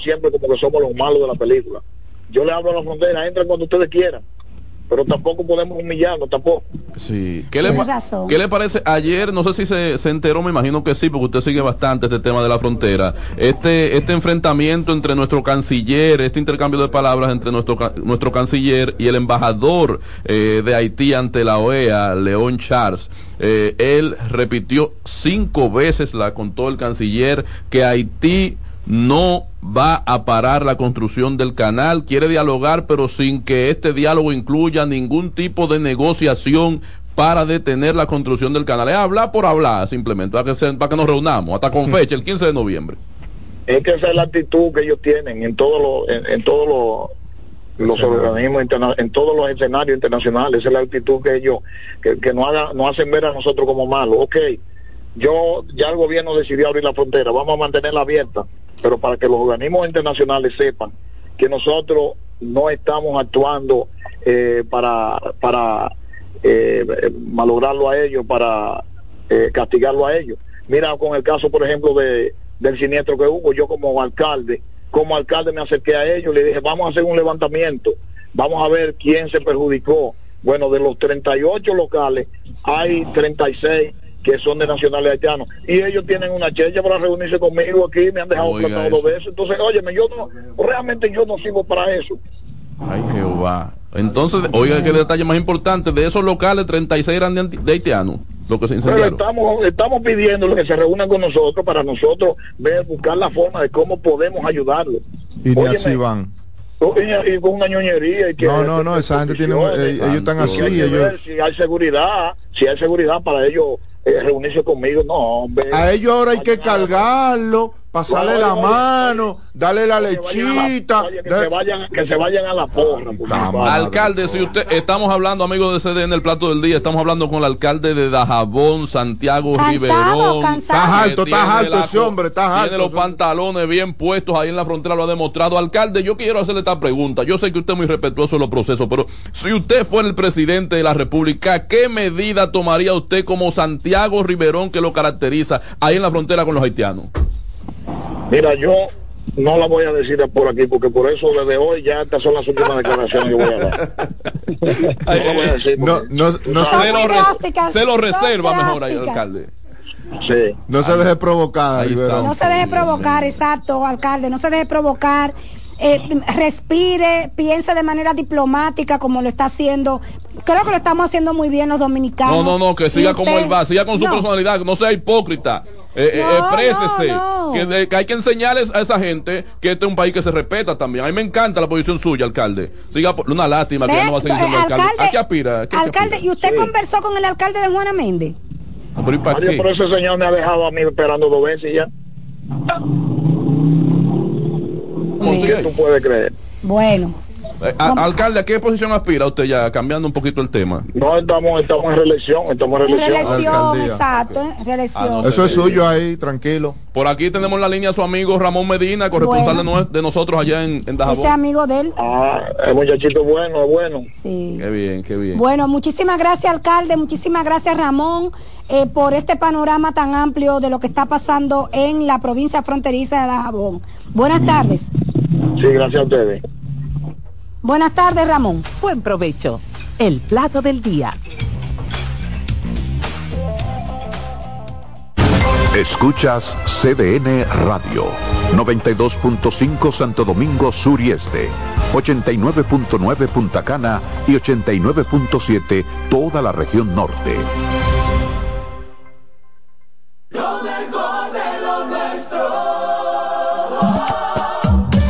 siempre como que somos los malos de la película. Yo le hablo a la frontera, entren cuando ustedes quieran, pero tampoco podemos humillarnos, tampoco. Sí. ¿Qué le, ¿Qué le parece? Ayer, no sé si se, se, enteró, me imagino que sí, porque usted sigue bastante este tema de la frontera. Este, este enfrentamiento entre nuestro canciller, este intercambio de palabras entre nuestro, nuestro canciller y el embajador eh, de Haití ante la OEA, León Charles. Eh, él repitió cinco veces, la contó el canciller, que Haití no va a parar la construcción del canal, quiere dialogar, pero sin que este diálogo incluya ningún tipo de negociación para detener la construcción del canal. Es hablar por hablar, simplemente, para que, para que nos reunamos, hasta con fecha, el 15 de noviembre. Es que esa es la actitud que ellos tienen en todos los, en, todos los, organismos en todos los escenarios internacionales, esa es la actitud que ellos, que, que no, haga, no hacen ver a nosotros como malos. Ok, yo, ya el gobierno decidió abrir la frontera, vamos a mantenerla abierta pero para que los organismos internacionales sepan que nosotros no estamos actuando eh, para, para eh, malograrlo a ellos, para eh, castigarlo a ellos. Mira, con el caso, por ejemplo, de, del siniestro que hubo, yo como alcalde, como alcalde me acerqué a ellos, le dije, vamos a hacer un levantamiento, vamos a ver quién se perjudicó. Bueno, de los 38 locales, hay 36 que son de nacionales haitianos. Y ellos tienen una checha para reunirse conmigo aquí, me han dejado plantado dos veces. Entonces, óyeme, yo no, realmente yo no sirvo para eso. Ay, Jehová. Entonces, oiga, qué detalle más importante, de esos locales, 36 eran de, haitianos. Lo que se incendiaron. Pero estamos, estamos pidiendo que se reúnan con nosotros para nosotros ver, buscar la forma de cómo podemos ayudarlos. Y ni así van y, con una ñoñería y que no no no esa gente tiene ellos están así ellos si hay seguridad si hay seguridad para ellos eh, reunirse conmigo, no, hombre. A ellos ahora hay que cargarlo pasarle la mano, darle la lechita. que, se vayan, a la porra. Alcalde, si usted, estamos hablando, amigos de CD en el plato del día, estamos hablando con el alcalde de Dajabón, Santiago Riverón. Está alto, está alto ese hombre, está alto. Tiene los pantalones bien puestos ahí en la frontera, lo ha demostrado. Alcalde, yo quiero hacerle esta pregunta. Yo sé que usted es muy respetuoso de los procesos, pero si usted fuera el presidente de la República, ¿qué medida tomaría usted como Santiago Riverón que lo caracteriza ahí en la frontera con los haitianos? Mira, yo no la voy a decir por aquí, porque por eso desde hoy ya estas son las últimas declaraciones que voy a dar. no lo voy a decir. No, no, no se, lo se, lo reserva mejor ahí, alcalde. Sí. No se deje provocar. No se deje provocar, exacto, alcalde. No se deje provocar. Eh, respire, piense de manera diplomática como lo está haciendo. Creo que lo estamos haciendo muy bien los dominicanos. No, no, no, que siga como él va, siga con su personalidad, no sea hipócrita. Eh, eh exprésese. que, hay que enseñarles a esa gente que este es un país que se respeta también. A mí me encanta la posición suya, alcalde. Siga, una lástima que no va a seguir siendo alcalde. ¿A qué aspira? alcalde, ¿y usted conversó con el alcalde de Juana Méndez? Pero, ¿y por ese señor me ha dejado a mí esperando dos veces ya. ¿Cómo tú puedes creer? Bueno. Eh, alcalde, ¿a qué posición aspira usted ya, cambiando un poquito el tema? No, estamos, estamos en reelección, estamos en reelección. exacto, reelección. Ah, Eso es suyo ahí, tranquilo. Por aquí tenemos la línea a su amigo Ramón Medina, corresponsal de, nosotros allá en, en Dajabón. Ese amigo de él. Ah, el muchachito bueno, es bueno. Sí. Qué bien, qué bien. Bueno, muchísimas gracias, alcalde, muchísimas gracias, Ramón, eh, por este panorama tan amplio de lo que está pasando en la provincia fronteriza de Dajabón. Buenas tardes. Sí, gracias a ustedes. Buenas tardes, Ramón. Buen provecho. El plato del día. Escuchas CDN Radio, 92.5 Santo Domingo Sur y Este, 89.9 Punta Cana y 89.7 toda la región norte.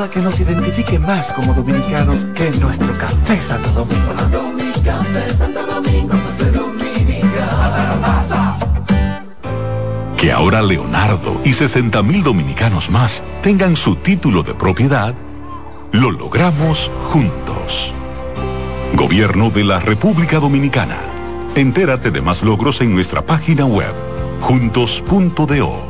Nada que nos identifique más como dominicanos que nuestro café Santo Domingo. Que ahora Leonardo y 60 mil dominicanos más tengan su título de propiedad, lo logramos juntos. Gobierno de la República Dominicana. Entérate de más logros en nuestra página web, juntos.do.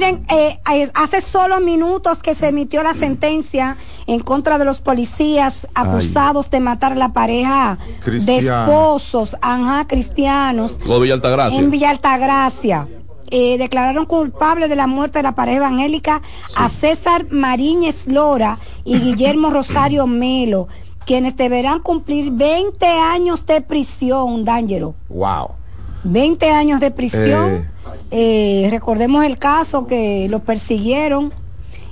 Miren, eh, eh, hace solo minutos que se emitió la sentencia en contra de los policías acusados de matar a la pareja de esposos, ajá, cristianos, Lo de Villa Altagracia. en Villa Altagracia. Eh, declararon culpable de la muerte de la pareja evangélica a César Mariñez Lora y Guillermo Rosario Melo, quienes deberán cumplir 20 años de prisión, D'Angelo. Wow. 20 años de prisión. Eh, recordemos el caso que lo persiguieron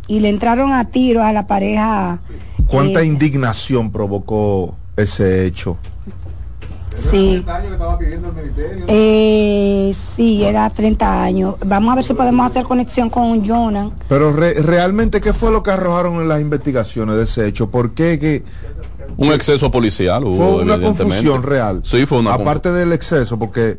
y le entraron a tiros a la pareja. ¿Cuánta eh, indignación provocó ese hecho? Sí. Eh, sí, era 30 años. Vamos a ver si podemos hacer conexión con Jonan. Pero re- realmente, ¿qué fue lo que arrojaron en las investigaciones de ese hecho? ¿Por qué que Un exceso policial hubo, fue una evidentemente. confusión real? Sí, fue una Aparte del exceso, porque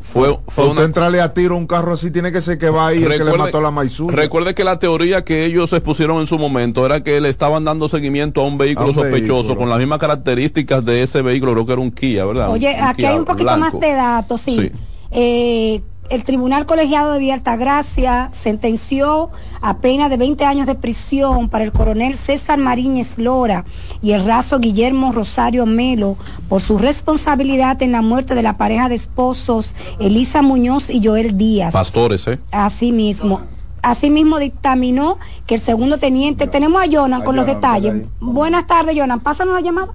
fue, fue una entrarle a tiro a un carro así, tiene que ser que va ahí el que le Recuerde- mató a la maizú. Recuerde que la teoría que ellos expusieron en su momento era que le estaban dando seguimiento a un vehículo A un sospechoso vehículo. con las mismas características de ese vehículo, creo que era un Kia, ¿verdad? Oye, Un aquí Kia hay un poquito blanco. más de datos, sí. Sí. Eh, el Tribunal Colegiado de Villa Altagracia sentenció a pena de 20 años de prisión para el coronel César Mariñez Lora y el raso Guillermo Rosario Melo por su responsabilidad en la muerte de la pareja de esposos Elisa Muñoz y Joel Díaz. Pastores, ¿eh? Asimismo. Asimismo dictaminó que el segundo teniente, tenemos a Jonan con los detalles. Buenas tardes, Jonan. Pásanos la llamada.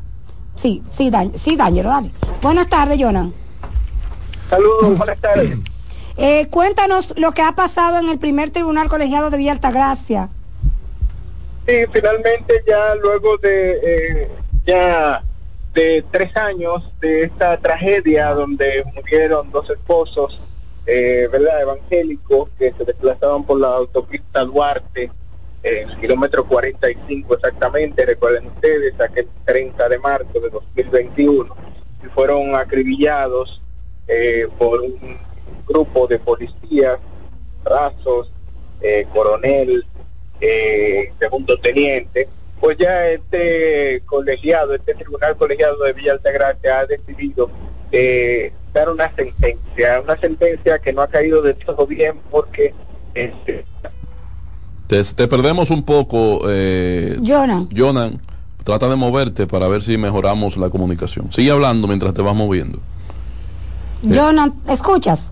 Sí, sí, Dan, sí, Dángelo, dale. Buenas tardes, Jonan. Saludos, buenas tardes. Eh, cuéntanos lo que ha pasado en el primer tribunal colegiado de Villa Altagracia. Sí, finalmente ya luego de eh, ya de tres años de esta tragedia donde murieron dos esposos, eh, ¿verdad? Evangélicos que se desplazaban por la autopista Duarte, eh, kilómetro 45 exactamente, recuerden ustedes, aquel 30 de marzo de 2021, y fueron acribillados eh, por un grupo de policías, rasos, eh, coronel, eh, segundo teniente, pues ya este colegiado, este tribunal colegiado de Villa Altagracia ha decidido eh, dar una sentencia, una sentencia que no ha caído de todo bien porque este, Te, te perdemos un poco, eh, Jonan. Jonan. Trata de moverte para ver si mejoramos la comunicación. Sigue hablando mientras te vas moviendo. Jonan, ¿escuchas?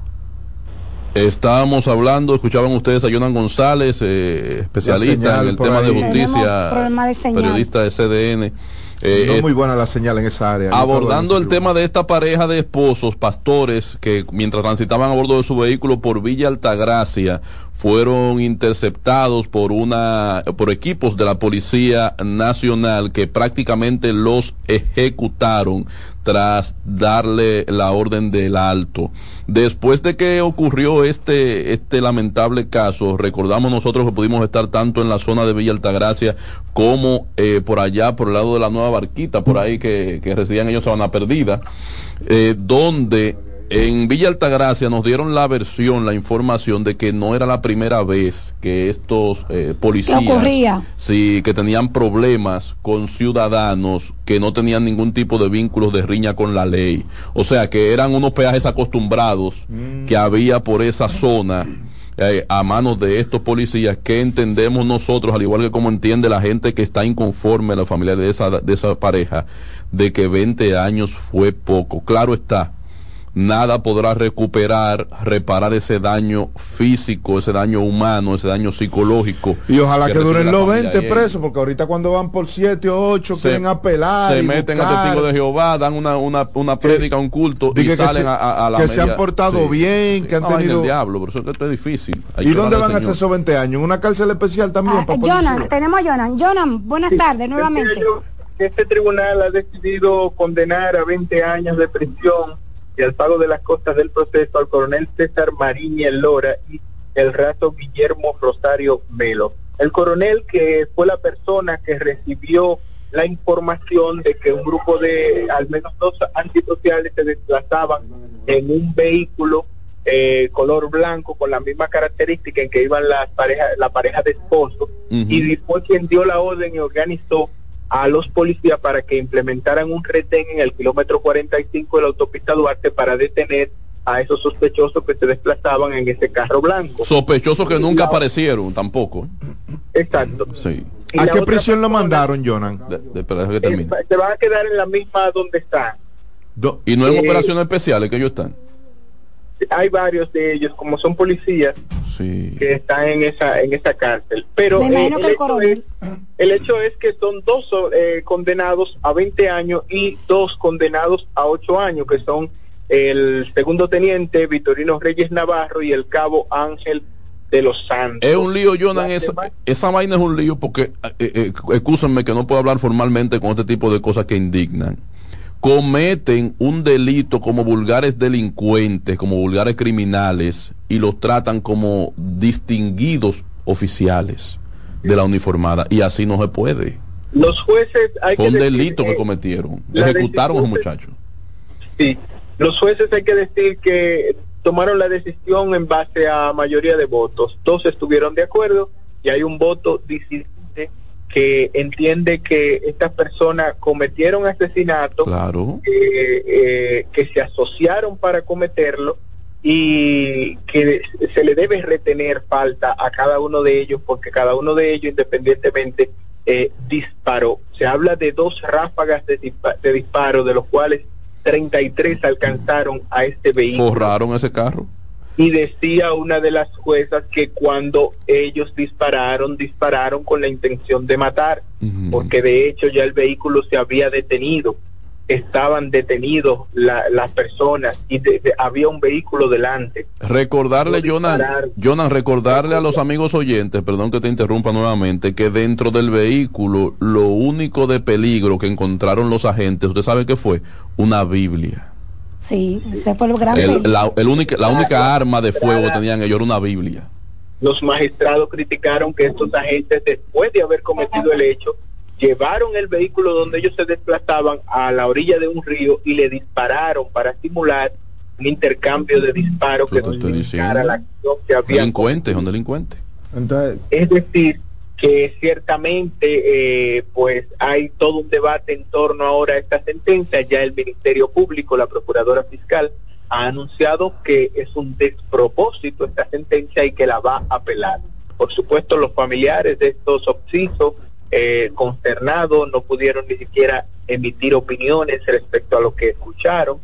Estábamos hablando, escuchaban ustedes a Jonan González, eh, especialista en el tema de justicia, de periodista de CDN. Eh, no eh, muy buena la señal en esa área. abordando el tema de esta pareja de esposos, pastores, que mientras transitaban a bordo de su vehículo por Villa Altagracia, fueron interceptados por una por equipos de la Policía Nacional que prácticamente los ejecutaron tras darle la orden del alto. Después de que ocurrió este este lamentable caso, recordamos nosotros que pudimos estar tanto en la zona de Villa Altagracia como eh, por allá por el lado de la Nueva Barquita, por ahí que, que residían ellos Sabana Perdida, eh, donde en Villa Altagracia nos dieron la versión, la información de que no era la primera vez que estos eh, policías, ¿Qué ocurría? sí, que tenían problemas con ciudadanos que no tenían ningún tipo de vínculos de riña con la ley. O sea, que eran unos peajes acostumbrados que había por esa zona. eh, a manos de estos policías que entendemos nosotros, al igual que como entiende la gente que está inconforme, la familia de esa, de esa pareja, de que 20 años fue poco. Claro está, nada podrá recuperar, reparar ese daño físico, ese daño humano, ese daño psicológico. Y ojalá que, recibe duren los familia 20 y presos, porque ahorita cuando van por 7 o 8 Se- quieren apelar. se y meten a buscar. testigos de Jehová, dan una, una, una prédica, un culto y que salen se- a, a- a la que se han media- portado bien, que han vaina tenido- del diablo, pero eso es que esto es difícil. Hay ¿Y que dónde van a hacer esos 20 años? ¿En una cárcel especial también? Ah, para Jonan, tenemos a Jonan. Jonan, buenas tardes nuevamente. Decía yo que Este tribunal ha decidido condenar a 20 años de prisión y al pago de las costas del proceso al coronel César Mariñez Lora y el rato Guillermo Rosario Melo. El coronel que fue la persona que recibió la información de que un grupo de al menos dos antisociales se desplazaban en un vehículo eh, color blanco con la misma característica en que iban las parejas, la pareja de esposos y fue quien dio la orden y organizó a los policías para que implementaran un retén en el kilómetro 45 de la autopista Duarte para detener a esos sospechosos que se desplazaban en ese carro blanco. Sospechosos que nunca La- aparecieron tampoco. Exacto. Sí. ¿A qué prisión lo mandaron, Jonan? De- de- que termine. eh, se van a quedar en la misma donde están. Y no en eh, operaciones especiales que ellos están. Hay varios de ellos, como son policías, Sí. que están en esa en esa cárcel. Pero Me eh, el hecho es, el hecho es que son dos eh, condenados a 20 años y dos condenados a 8 años, que son el segundo teniente Vitorino Reyes Navarro y el cabo Ángel de los Santos. Es un lío, Jonan. Esa, esa vaina es un lío porque, eh, eh, excúsenme que no puedo hablar formalmente con este tipo de cosas que indignan. Cometen un delito como vulgares delincuentes, como vulgares criminales, y los tratan como distinguidos oficiales de la uniformada. Y así no se puede. Los jueces hay Fue que un decir, delito que cometieron. Ejecutaron a los muchachos. Sí, los jueces hay que decir que tomaron la decisión en base a mayoría de votos. Dos estuvieron de acuerdo y hay un voto disidente que entiende que estas personas cometieron asesinato, Claro. eh, eh, que se asociaron para cometerlo y que se le debe retener falta a cada uno de ellos porque cada uno de ellos independientemente eh, disparó. Se habla de dos ráfagas de, dispa- de disparo, de los cuales 33 alcanzaron a este vehículo. Forraron ese carro. Y decía una de las juezas que cuando ellos dispararon, dispararon con la intención de matar, porque de hecho ya el vehículo se había detenido, estaban detenidos la- las personas y de- de- había un vehículo delante. Recordarle. Jonan, recordarle a los amigos oyentes, perdón que te interrumpa nuevamente, que dentro del vehículo lo único de peligro que encontraron los agentes, ¿usted sabe qué fue? Una Biblia. Sí, ese fue el gran El- la, el única, la única arma de fuego que tenían ellos era una Biblia. Los magistrados criticaron que estos agentes, después de haber cometido el hecho, llevaron el vehículo donde ellos se desplazaban a la orilla de un río y le dispararon para simular un intercambio de disparos que diciendo. la acción que había Delincuentes, son delincuentes. Entonces, Es decir, que ciertamente eh, pues hay todo un debate en torno ahora a esta sentencia. Ya el Ministerio Público, la Procuradora Fiscal, ha anunciado que es un despropósito esta sentencia y que la va a apelar. Por supuesto, los familiares de estos obsisos eh, consternados no pudieron ni siquiera emitir opiniones respecto a lo que escucharon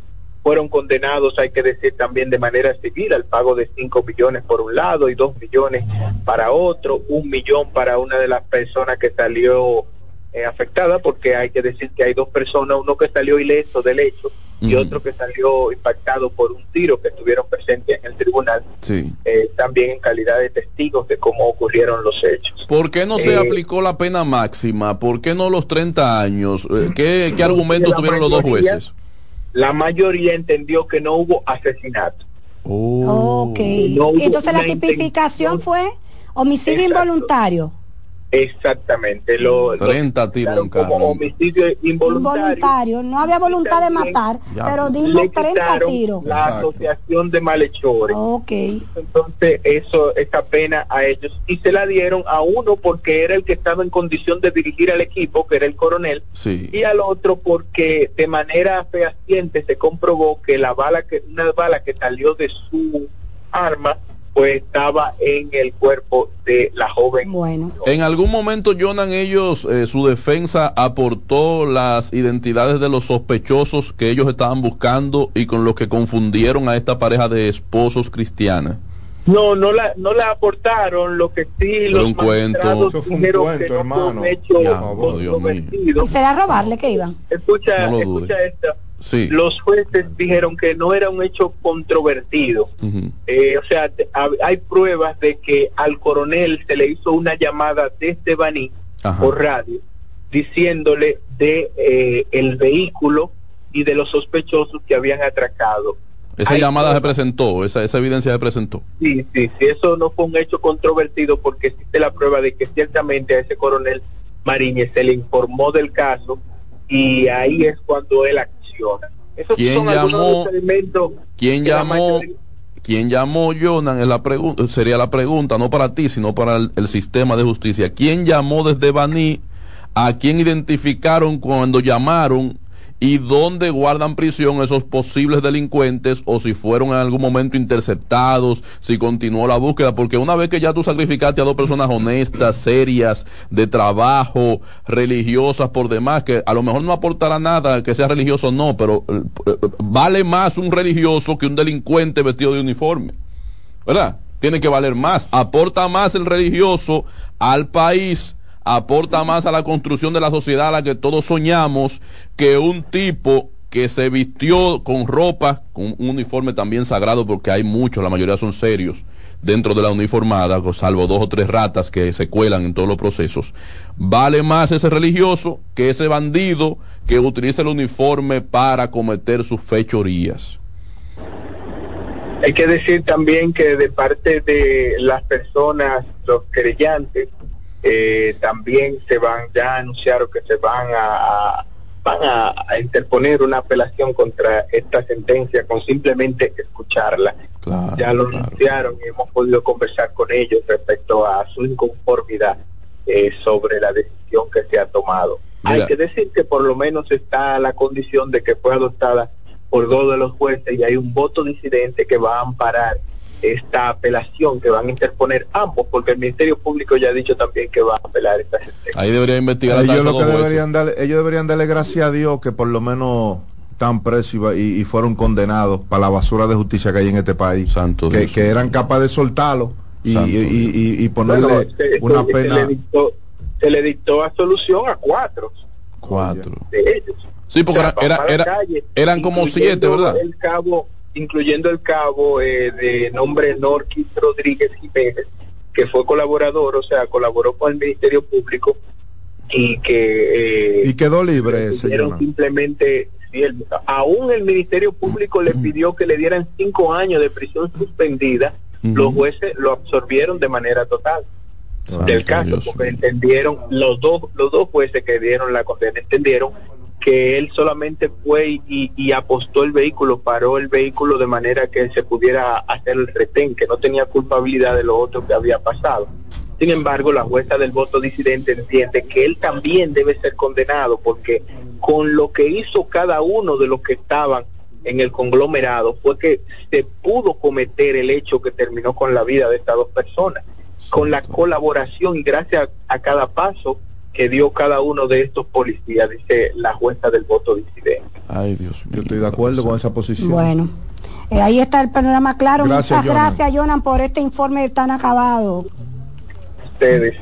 fueron condenados, hay que decir también de manera civil, al pago de 5 millones por un lado y 2 millones para otro, un millón para una de las personas que salió eh, afectada porque hay que decir que hay dos personas, uno que salió ileso del hecho y otro que salió impactado por un tiro que estuvieron presentes en el tribunal, Sí. eh, también en calidad de testigos de cómo ocurrieron los hechos. ¿Por qué no se Eh, aplicó la pena máxima? ¿Por qué no los 30 años? Eh, ¿Qué, qué argumentos tuvieron los dos mayoría- jueces? La mayoría entendió que no hubo asesinato. Oh. Ok. No hubo Entonces la tipificación fue homicidio Exacto. involuntario. Exactamente. Lo, 30 tiros en como homicidio involuntario. Involuntario. No había voluntad de matar, Ya, pero pues. dimos Le 30 quitaron tiros. La Exacto. asociación de malhechores. Ok. Entonces, eso, esa pena a ellos. Y se la dieron a uno porque era el que estaba en condición de dirigir al equipo, que era el coronel, Sí. y al otro porque de manera fehaciente se comprobó que la bala que, una bala que salió de su arma, pues estaba en el cuerpo de la joven. Bueno. En algún momento, Jonan, ellos, eh, su defensa aportó las identidades de los sospechosos que ellos estaban buscando y con los que confundieron a esta pareja de esposos cristianas. No, no la, no la aportaron, lo que sí Pero los un cuento. magistrados fue un dijeron cuento, que no fue hermano. un hecho Ya, oh, Dios mío. controvertido. ¿Será robarle que iban? Escucha, No escucha esta. Sí. Los jueces dijeron que no era un hecho controvertido. Eh, o sea, hay pruebas de que al coronel se le hizo una llamada desde Baní Ajá. por radio diciéndole de eh, el vehículo y de los sospechosos que habían atracado. Esa Hay llamada se presentó, esa, esa evidencia se presentó. Sí, sí, sí, eso no fue un hecho controvertido porque existe la prueba de que ciertamente a ese coronel Mariñez se le informó del caso y ahí es cuando él Esos ¿Quién son llamó? elementos ¿Quién llamó? mayoría- ¿Quién llamó, Jonan? Es la pregunta, sería la pregunta, no para ti, sino para el, el sistema de justicia. ¿Quién llamó desde Baní? ¿A quién identificaron cuando llamaron? ¿Y dónde guardan prisión esos posibles delincuentes? O si fueron en algún momento interceptados, si continuó la búsqueda. Porque una vez que ya tú sacrificaste a dos personas honestas, serias, de trabajo, religiosas por demás, que a lo mejor no aportará nada que sea religioso no, pero eh, eh, vale más un religioso que un delincuente vestido de uniforme. ¿Verdad? Tiene que valer más. Aporta más el religioso al país, aporta más a la construcción de la sociedad a la que todos soñamos que un tipo que se vistió con ropa, con un uniforme también sagrado, porque hay muchos, la mayoría son serios dentro de la uniformada, salvo dos o tres ratas que se cuelan en todos los procesos. Vale más ese religioso que ese bandido que utiliza el uniforme para cometer sus fechorías. Hay que decir también que de parte de las personas, los creyentes, eh, también se van, ya anunciaron que se van a, a- van a, a interponer una apelación contra esta sentencia con simplemente escucharla. Claro, ya lo claro. anunciaron y hemos podido conversar con ellos respecto a su inconformidad eh, sobre la decisión que se ha tomado. Mira. Hay que decir que por lo menos está la condición de que fue adoptada por dos de los jueces y hay un voto disidente que va a amparar esta apelación que van a interponer ambos, porque el Ministerio Público ya ha dicho también que va a apelar esta sentencia. Ahí debería investigar ellos lo que deberían darle, ellos deberían darle gracias a Dios que por lo menos están presos y, va- y- fueron condenados para la basura de justicia que hay en este país. Santo que, Dios. que eran capaces de soltarlo y, y- y- ponerle Bueno, se- una se- Se pena. le, dictó, se le dictó absolución a cuatro Cuatro. de ellos. Sí, porque O sea, era- era- calle, eran como siete, ¿verdad? El cabo, incluyendo el cabo eh, de nombre Norquis Rodríguez Jiménez, que fue colaborador, o sea, colaboró con el Ministerio Público y que... eh, Y quedó libre Jonah. simplemente, sí, el- aún el Ministerio Público le pidió que le dieran cinco años de prisión suspendida, los jueces lo absorbieron de manera total. Del caso, porque entendieron, los dos, los dos jueces que dieron la condena entendieron que él solamente fue y, y apostó el vehículo, paró el vehículo de manera que se pudiera hacer el retén, que no tenía culpabilidad de lo otro que había pasado. Sin embargo, la jueza del voto disidente entiende que él también debe ser condenado porque con lo que hizo cada uno de los que estaban en el conglomerado fue que se pudo cometer el hecho que terminó con la vida de estas dos personas con la colaboración y gracias a cada paso que dio cada uno de estos policías, dice la jueza del voto disidente. Ay, Dios mío. Yo estoy de acuerdo con esa posición. Bueno, eh, ahí está el panorama claro. Gracias, Muchas Jonan. gracias, Jonan, por este informe tan acabado. ustedes.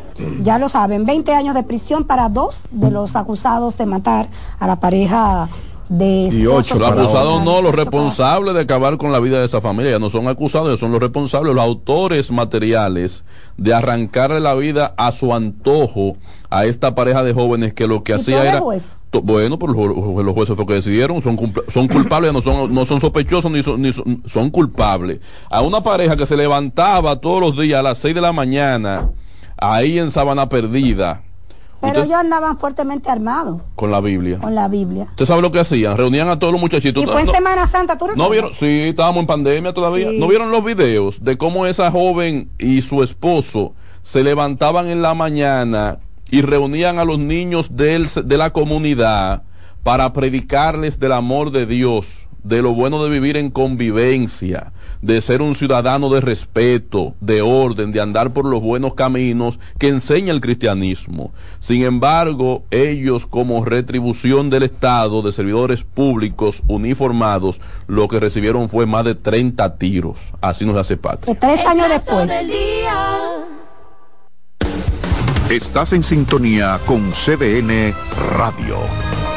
Ya lo saben, 20 años de prisión para dos de los acusados de matar a la pareja de Y ocho, los acusados no, los responsables de acabar con la vida de esa familia, ya no son acusados, son los responsables, los autores materiales de arrancarle la vida a su antojo a esta pareja de jóvenes que lo que ¿Y hacía era... Bueno, pero los, ju- los jueces fue que decidieron, son, son culpables, no son, no son sospechosos ni son, ni son, son culpables. A una pareja que se levantaba todos los días a las 6 de la mañana, ahí en Sabana Perdida, Pero ellos andaban fuertemente armados con la Biblia. con la Biblia. ¿Usted sabe lo que hacían? Reunían a todos los muchachitos. Y fue en No- Semana Santa, ¿tú ¿No recuerdas? vieron? Sí, estábamos en pandemia todavía. Sí. ¿No vieron los videos de cómo esa joven y su esposo se levantaban en la mañana y reunían a los niños del- de la comunidad para predicarles del amor de Dios, de lo bueno de vivir en convivencia, de ser un ciudadano de respeto, de orden, de andar por los buenos caminos que enseña el cristianismo. Sin embargo, ellos como retribución del Estado, de servidores públicos uniformados, lo que recibieron fue más de 30 tiros. Así nos hace patria. Tres años después. del día. Estás en sintonía con CDN Radio.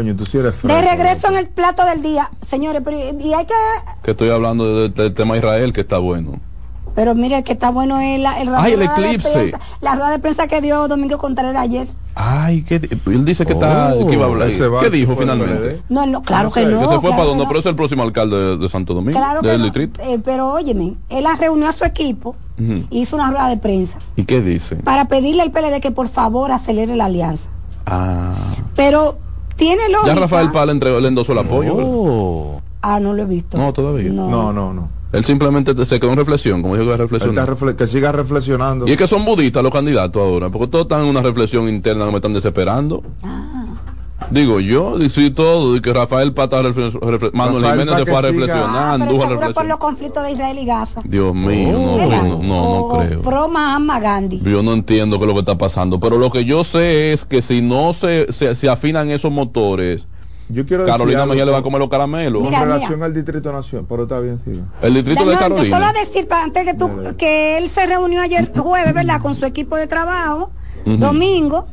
Coño, tú sí eres De regreso en el plato del día, señores, pero y hay que Que estoy hablando de- del tema Israel, que está bueno. pero mire, el que está bueno es la, el Ay, el de eclipse. prensa- la rueda de prensa que dio Domingo Contreras ayer. Ay, ¿qué di- él dice que está, Oh, que iba a hablar. él se va, ¿Qué dijo del finalmente? PLD. No, no, claro No sé, que no. se fue claro para que donde, no. pero es el próximo alcalde de, de Santo Domingo, Claro que del no. distrito. Eh, pero óyeme, él reunió a su equipo y hizo una rueda de prensa ¿Y qué dice? para pedirle al PLD que por favor acelere la alianza. Ah. Pero tiene lógica. Ya Rafael Pala entregó, le endosó el apoyo. ¿verdad? Ah, no lo he visto. No, todavía. No. No, no, no. Él simplemente te- se quedó en reflexión, como dijo que reflexionar. refle- que siga reflexionando. Y es que son budistas los candidatos ahora, porque todos están en una reflexión interna que me están desesperando. Ah. Digo yo, sí todo, y que Rafael Pata, refle- refle- Manuel Rafael Jiménez se fue a reflexionar, Ah, pero seguro por los conflictos de Israel y Gaza. Dios mío, no, no, no, no O creo. Pro Mahatma Gandhi. Yo no entiendo qué es lo que está pasando, pero lo que yo sé es que si no se, se, se afinan esos motores, Yo quiero Carolina Mejía le va a comer los caramelos. Con Mira, relación mira. al Distrito Nacional, pero está bien, siga. El distrito No, de yo solo Carolina. a decir, para antes que tú, que él se reunió ayer jueves, ¿verdad? Con su equipo de trabajo, Domingo,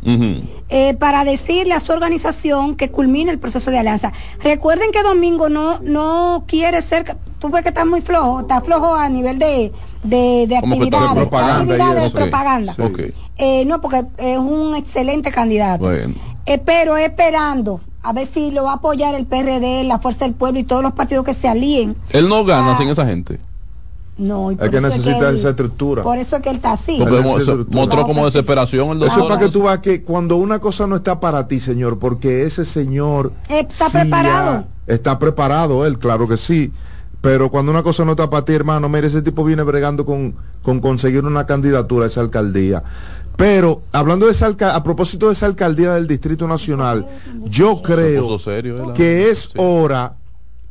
eh, para decirle a su organización que culmine el proceso de alianza. Recuerden que Domingo no no quiere ser, tú ves que está muy flojo, está flojo a nivel de, de, de actividades, propaganda actividades de propaganda. Sí. Eh, no, porque es un excelente candidato. Bueno. Eh, pero esperando a ver si lo va a apoyar el PRD, la Fuerza del Pueblo y todos los partidos que se alíen. Él no gana sin esa gente. No, y Es que eso necesita él- esa estructura. Por eso es que él está así. Porque mostró como desesperación el Eso es doctor. para que tú veas que cuando una cosa no está para ti, señor, porque ese señor Está sí preparado. ya está preparado él, claro que sí. Pero cuando una cosa no está para ti, hermano, mire, ese tipo viene bregando con, con conseguir una candidatura a esa alcaldía. Pero, hablando de esa alca- a propósito de esa alcaldía del Distrito Nacional, yo creo que es Sí. hora,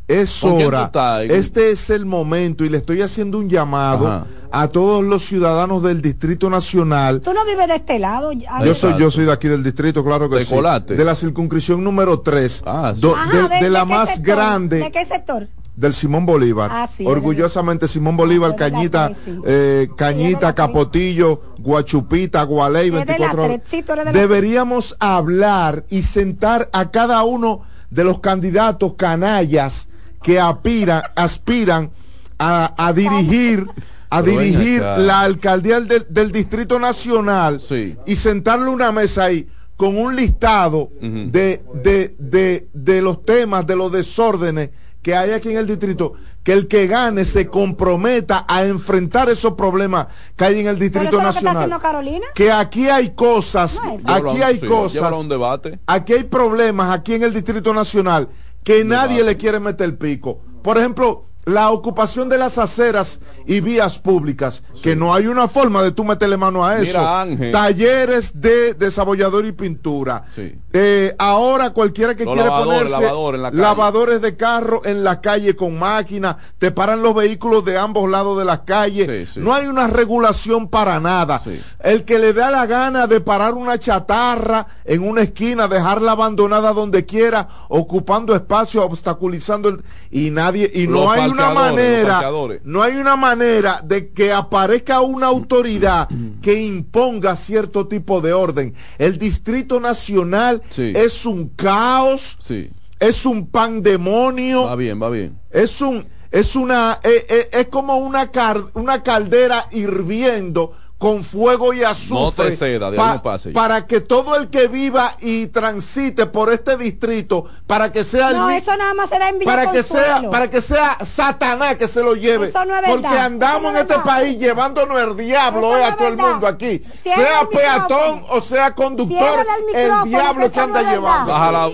es ¿Con quién tú hora, este es el momento y le estoy haciendo un llamado Ajá. a todos los ciudadanos del Distrito Nacional Tú no vives de este lado. ya- yo soy, yo soy de aquí del distrito, claro que ¿De sí. Colate? De la circunscripción número 3. Ah, sí. Ajá, de, de la más sector? grande ¿De qué sector? del Simón Bolívar. Ah, sí, Orgullosamente Simón Bolívar, Ah, Cañita, sí. eh, Cañita, Capotillo, Guachupita, Gualey, Es de la 24 horas. tres, sí, tú eres de la Deberíamos hablar y sentar a cada uno de los candidatos canallas que aspiran, aspiran a, a dirigir a Pero dirigir la alcaldía del, del Distrito Nacional Sí. y sentarle una mesa ahí con un listado de, de, de, de los temas, de los desórdenes que hay aquí en el distrito, que el que gane se comprometa a enfrentar esos problemas que hay en el Pero Distrito eso lo que Nacional. haciendo Carolina. Que aquí hay cosas, No aquí hay Sí, cosas, debate. aquí hay problemas aquí en el Distrito Nacional que nadie le quiere meter el pico. Por ejemplo, la ocupación de las aceras y vías públicas, que no hay una forma de tú meterle mano a eso. Mira, Ángel. Talleres de desabollador y pintura. Sí. Eh, ahora cualquiera que quiere lavadores, ponerse lavadores la de carro en la calle con máquina, te paran los vehículos de ambos lados de las calles. Sí, sí. No hay una regulación para nada. Sí. El que le da la gana de parar una chatarra en una esquina, dejarla abandonada donde quiera, ocupando espacio, obstaculizando el y nadie y no hay una manera, no hay una manera de que aparezca una autoridad que imponga cierto tipo de orden. El Distrito Nacional Sí. es un caos, Sí. es un pandemonio, Va bien, va bien. es un es una eh, eh, es como una car- una caldera hirviendo con fuego y azufre No te ceda, de ahí no pase. para que todo el que viva y transite por este distrito para que sea el No, eso nada más se da en para que sea para que sea Satanás que se lo lleve Eso no es verdad. porque andamos Eso no en es este verdad. país llevándonos el diablo eh, no a todo el mundo aquí Cierra sea peatón o sea conductor el el diablo que anda llevando Bájala.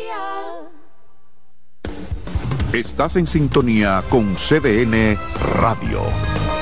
Estás en sintonía con CDN Radio.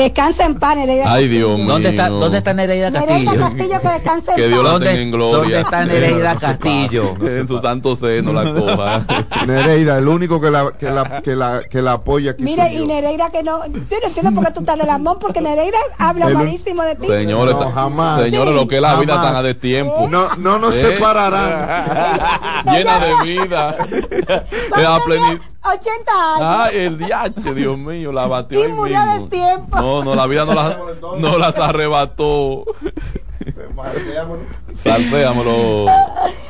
Descansa en paz, Nereida. Ay, Dios mío. ¿Dónde está, ¿Dónde está Nereida Castillo? Nereida Castillo que descanse Que en Dios paz. la tenga en gloria. ¿Dónde está Nereida Castillo? en su santo seno la coja. Nereida, el único que la, que la, que la, que la apoya aquí Mira, soy y. Nereida que no, yo no entiendo por qué tú estás del amor, porque Nereida habla El- malísimo de ti. Señores, No, jamás. señores, lo que es la vida Jamás. tan a destiempo. No, no nos ¿Eh? separarán. Llena de vida. De la plenitud. 80 años. Ay, el diache, Dios mío, la batió Y murió a destiempo. No, no, la vida no, la, no las arrebató. Salséamelo,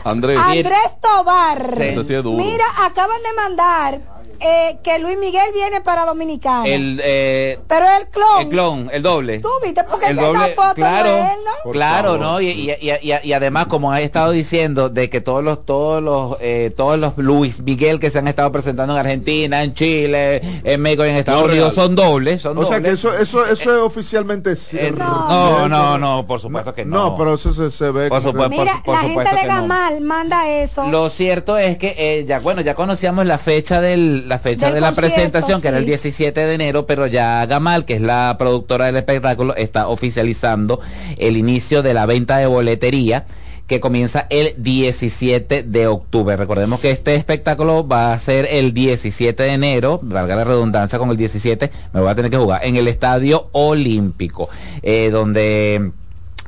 Andrés. Andrés Tobar. Sí es duro. Mira, acaban de mandar eh, que Luis Miguel viene para Dominicana. El, eh, Pero el clon. el clon, el doble. Tú viste, porque el esa doble, foto claro, de él, ¿no? claro, ¿no? Y, y, y, y- y además, como has estado diciendo, de que todos los, todos los, eh, todos los Luis Miguel que se han estado presentando en Argentina, en Chile, en México y en Estados No, Unidos real. son dobles, son O sea que eso, eso, eso es oficialmente cierto. no, no, no, por supuesto que no. No, pero eso se, se ve. Por como supuesto, por- Mira, por la gente de que no. Gamal manda eso. Lo cierto es que eh, ya bueno ya conocíamos la fecha del la fecha Del de la presentación que era el sí. 17 de enero, pero ya Gamal, que es la productora del espectáculo, está oficializando el inicio de la venta de boletería que comienza el 17 de octubre. Recordemos que este espectáculo va a ser el 17 de enero, valga la redundancia con el 17, me voy a tener que jugar en el Estadio Olímpico, eh, donde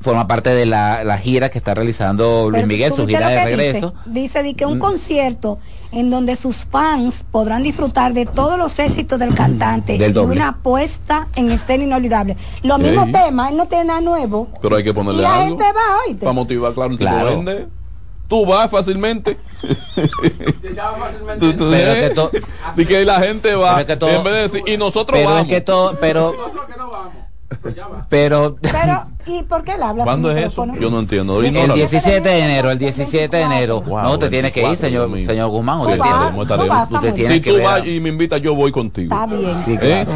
forma parte de la, la gira que está realizando Luis Pero Miguel, ¿tú su gira de regreso. Dice, dice di que un Mm. concierto en donde sus fans podrán disfrutar de todos los éxitos del cantante Del y una apuesta en escena inolvidable. Los Sí. mismos temas, él no tiene nada nuevo. Pero hay que Y ponerle la algo. gente va, oíste. Para motivar, claro, el tipo Claro. vende. Tú vas fácilmente. Tú- tú- Pero ¿eh? que to- Y que la gente va. Pero es que todo- en vez de decir, y nosotros pero vamos. es que todo, pero, pero, Pero, ¿y por qué él habla? ¿Cuándo es eso? Yo no entiendo. el Ahorita habla- 17 de enero, el 17 de enero, Wow, no, usted tiene que ir, 24, señor, señor Guzmán, Tú usted vas, tiene, vas, usted tiene Si que tú ver. vas y me invitas, yo voy contigo. Está bien. Sí, ¿Eh?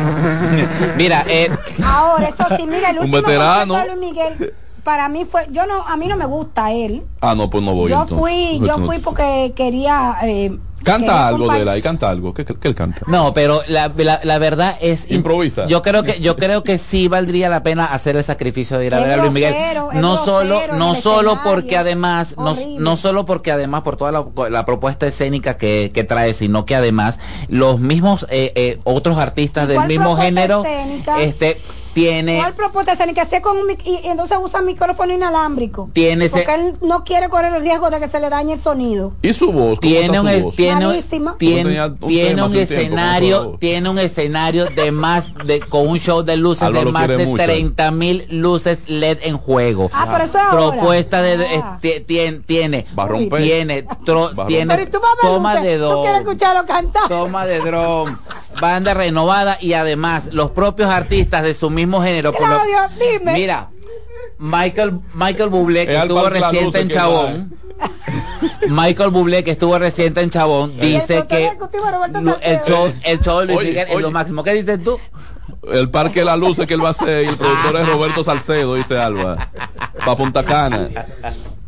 Mira, eh, Ahora, eso sí, mira, el Un último veterano. Luis Miguel, para mí fue, yo no, a mí no me gusta él. Ah, no, pues no voy. yo entonces. fui, yo fui porque quería. Eh, quería Canta algo de él ahí, canta algo. ¿Qué, qué, qué él canta? no, pero la, la, la verdad es Improvisa. Yo creo que yo creo que sí valdría la pena hacer el sacrificio de ir a ver a Luis Miguel. No solo no solo porque además no, no solo porque además por toda la, la propuesta escénica que, que trae, sino que además los mismos eh, eh, otros artistas del ¿Cuál mismo género escénica? este tiene ¿Cuál propuesta escénica? Hace con un mic- y, y entonces usa micrófono inalámbrico. Tiene ese- Porque él no quiere correr el riesgo de que se le dañe el sonido. ¿Y su voz? ¿Cómo tiene un, voz? tiene, tiene, un tiene tiempo, escenario tiene un escenario de más de con un show de luces Álvaro de más de mucho, eh. 30 mil luces LED en juego Ah, pero eso es ahora. propuesta de, de- Ah. eh, tiene tiene Va a romper. tiene tro- Va a tiene Pero ¿y tú toma luces? de ¿Tú quieres dron escucharlo cantar? toma de dron banda renovada y además los propios artistas de su mismo género. lo- Claudio, dime. Mira, Michael, Michael Bublé, que estuvo reciente en Chabón. Michael Bublé, que estuvo reciente en Chabón, dice que el show, el show de Luis Oye, Miguel es lo máximo. ¿Qué dices tú? El Parque La Luz es que él va a hacer y el productor es Roberto Salcedo, dice Alba. Pa' Punta Cana.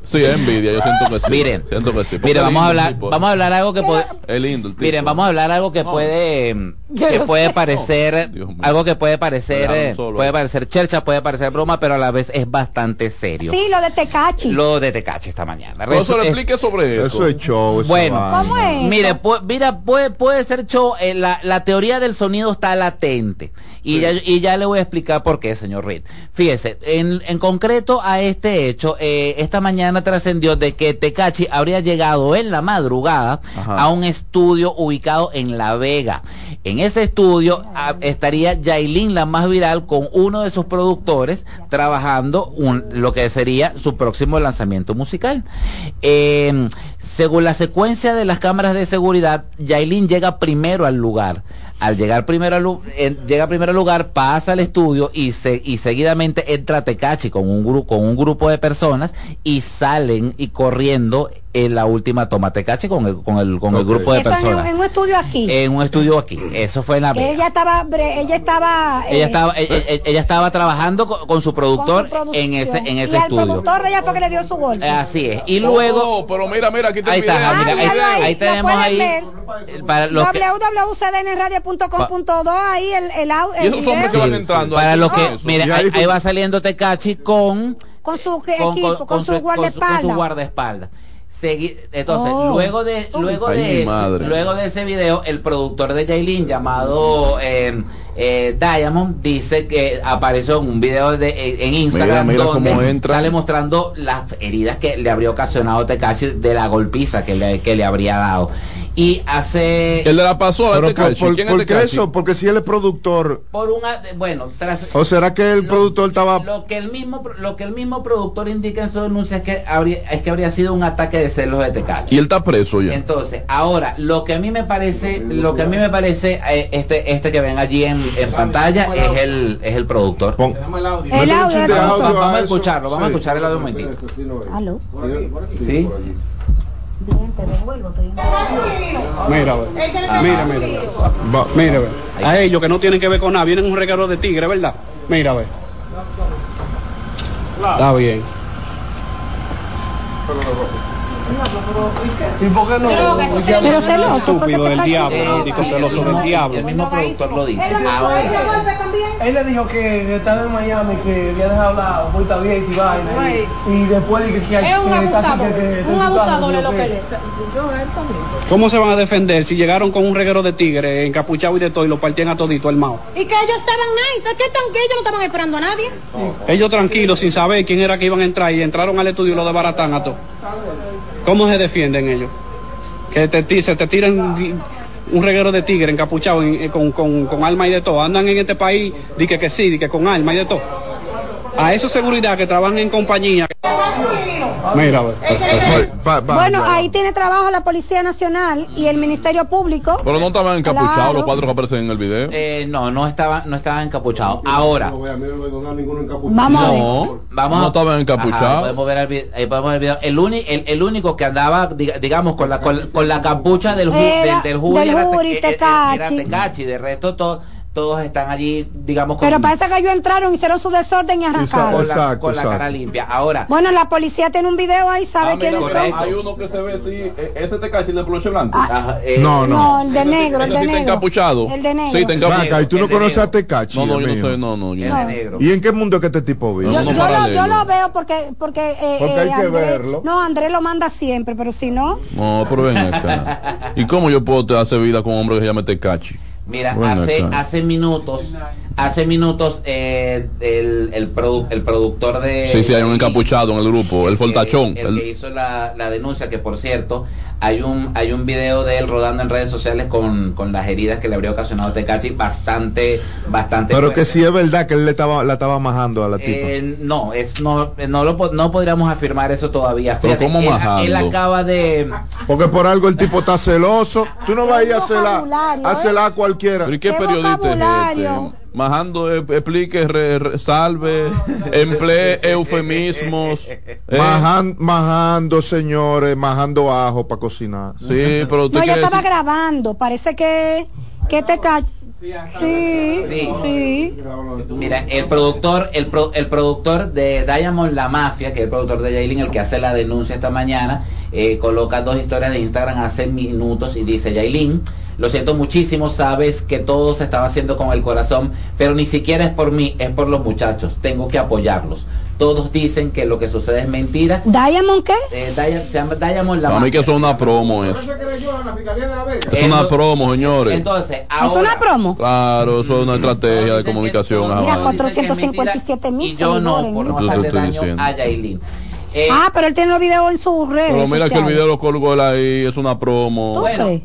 Sí, es envidia, yo siento que sí. Miren, siento que sí. Porque Mire, es vamos a el hablar, tipo, vamos a hablar algo que puede, Es lindo el tipo. miren, vamos a hablar algo que puede, que no puede sé. parecer, algo que puede parecer, solo. puede parecer chercha, puede parecer broma, pero a la vez es bastante serio. Sí, lo de Tecachi. Lo de Tecache esta mañana. Resu- explique sobre eso. Eso es show. Bueno. ¿Cómo es? Mire, pu- mira, puede, puede ser show, eh, la, la teoría del sonido está latente. Y, ya, y ya le voy a explicar por qué, señor Reed. Fíjese, en, en concreto a este hecho, eh, esta mañana trascendió de que Tecachi habría llegado en la madrugada Ajá. a un estudio ubicado en La Vega. En ese estudio ah, estaría Yailin, la más viral, con uno de sus productores, trabajando un- lo que sería su próximo lanzamiento musical. Eh, según la secuencia de las cámaras de seguridad, Yailin llega primero al lugar. Al llegar primero eh, llega primero al lugar, pasa al estudio y, se, y seguidamente entra Tecachi con un, gru- con un grupo de personas y salen y corriendo en la última toma Tecachi con el, con el, con el grupo de Eso personas. en un estudio aquí. En un estudio aquí. Eso fue en la ella estaba, bre- ella estaba. Ella eh, estaba, ella, ella- ella estaba trabajando con, con su con productor su en ese, en ese estudio. productor de ella fue que le dio su golpe. Eh, Así es. Y luego, Oh, pero mira, mira, aquí ahí está, Ah, mira, ahí, tenemos ahí. ver. eh, Para los que, www.cdnradio.com.do ahí el, el, au- Y el esos hombres que video van entrando. para los que, Y ahí, va saliendo Tecachi con con su con, equipo, con, su con guardaespaldas. con su guardaespaldas. Entonces, Oh. luego de luego Ay, de ese, luego de ese video, el productor de Jailin llamado eh, eh, Diamond dice que apareció en un video de, en Instagram Mira, mira donde sale mostrando las heridas que le habría ocasionado Tekashi de la golpiza que le, que le habría dado. Y hace El de la Pero este por, Cachi. por- ¿Quién ¿por qué eso? Porque si él es productor, por una bueno, tras o será que el Lo- productor estaba lo que el mismo lo que el mismo productor indica en su denuncia es que habría es que habría sido un ataque de celos de Tecachi. Y él está preso ya. Entonces, ahora, lo que a mí me parece, lo que a mí me parece, eh, este, este que ven allí en, en pantalla es el, es el productor. Pon- El audio Vamos a escucharlo, vamos a escuchar el audio un momentito. Aló. ¿Sí? Mira, ve. mira, mira, ve. Va- mira, ve. a ellos que no tienen que ver con nada, vienen un regalo de tigre, ¿verdad? Mira, ve. Está bien. ¿Y por qué no? Pero celoso, porque Estúpido del diablo, Eh, sí, celoso el del diablo. El mismo productor lo dice. Ahora, Él le dijo que estaba en Miami, que había dejado la vuelta bien y vaina. Y, y después de que, que Es un abusador, un abusador es lo que- que él es. Yo, él también. ¿Cómo se van a defender si llegaron con un reguero de tigre encapuchado y de todo y lo partían a todito armado? Y que ellos estaban nice, que, tan, que ellos no estaban esperando a nadie. Ellos tranquilos, sin saber quién era que iban a entrar y entraron al estudio y lo desbaratan a todo. ¿Cómo se defienden ellos? Que se te tiran un reguero de tigre encapuchado en- eh, con, con, con arma y de todo. Andan en este país, di que, que sí, di que con arma y de todo. A esa seguridad que trabajan en compañía. Mira, ve. Va- va- Bueno, ahí tiene trabajo la Policía Nacional y el Ministerio Público. Pero no estaban encapuchados Claro. los cuatro que aparecen en el video. eh, no, no estaban, no estaban encapuchados. Ahora, Vamos a ver. No, Vamos no a- estaban Ajá, encapuchados. podemos ver el, vi- ahí podemos ver el video. El, uni- el, el único que andaba, diga- digamos, con la, con, con la capucha del, ju- Era del, del jury del era, Te- eh, eh, Tecachi. era Tecachi. De resto, to- todos están allí, digamos, con, Pero parece que ellos entraron, hicieron su desorden y arrancaron. con la, Exacto, con la exacto. cara limpia. Ahora, Bueno, la policía tiene un video ahí, sabe Ah, quiénes mira, son. hay uno que se ve, sí, eh, ese te cachi de peluche blanco. ajá, eh, No, no. No, el de negro, el de está negro. encapuchado. El de negro. Sí, Ven encapuchado. acá, y tú el no conoces a Tecachi. No, no, yo no sé, no, no. yo el no. de negro. ¿Y en qué mundo es que este tipo vive? Yo, no, yo lo, yo lo veo porque porque, eh, Porque hay eh, que verlo. No, Andrés lo manda siempre, pero si no, No, pero ven acá. ¿Y cómo yo puedo hacer vida con un hombre que se llama Tecachi? Mira, Bueno, hace, acá. hace minutos, hace minutos, eh, el, el, produ- el productor de... Sí, sí, hay un encapuchado en el grupo, el fortachón. El, el- que hizo la, la denuncia, que por cierto, hay un hay un video de él rodando en redes sociales con, con las heridas que le habría ocasionado Tecachi bastante bastante Pero fuerte. que sí es verdad que él le estaba, la estaba majando a la tipa. Eh, no, es no no lo no podríamos afirmar eso todavía. Pero Fíjate, ¿cómo él, majando? él acaba de Porque por algo el tipo está celoso. Tú no vas a ir a a a cualquiera. ¿Pero y qué, periodista es este? Majando, eh, explique, re- re- salve, emplee eufemismos. eh. Majan- majando, señores, majando ajo para cocinar. Sí, pero usted No, estaba decir- grabando. Parece que, que te ca... Sí, Sí. sí. Mira, el productor, el, pro- el productor de Diamond La Mafia, que es el productor de Yailin, el que hace la denuncia esta mañana, eh, coloca dos historias de Instagram hace minutos y dice, Yailin, lo siento muchísimo, sabes que todo se estaba haciendo con el corazón, pero ni siquiera es por mí, es por los muchachos, tengo que apoyarlos. Todos dicen que lo que sucede es mentira. ¿Diamond qué? Eh, Dia- se llama Diamond La Para mí que es una promo eso. Es una promo, señores. Entonces, ¿Es ahora... una promo? Claro, eso es una estrategia de comunicación. Mira, ajá. Mira, 457 mil y yo no, por no hacerle daño diciendo. a Yailin. Eh, Ah, pero él tiene los videos en sus redes Pero mira que el video lo colgó él ahí, es una promo. ¿Tú Bueno, crees?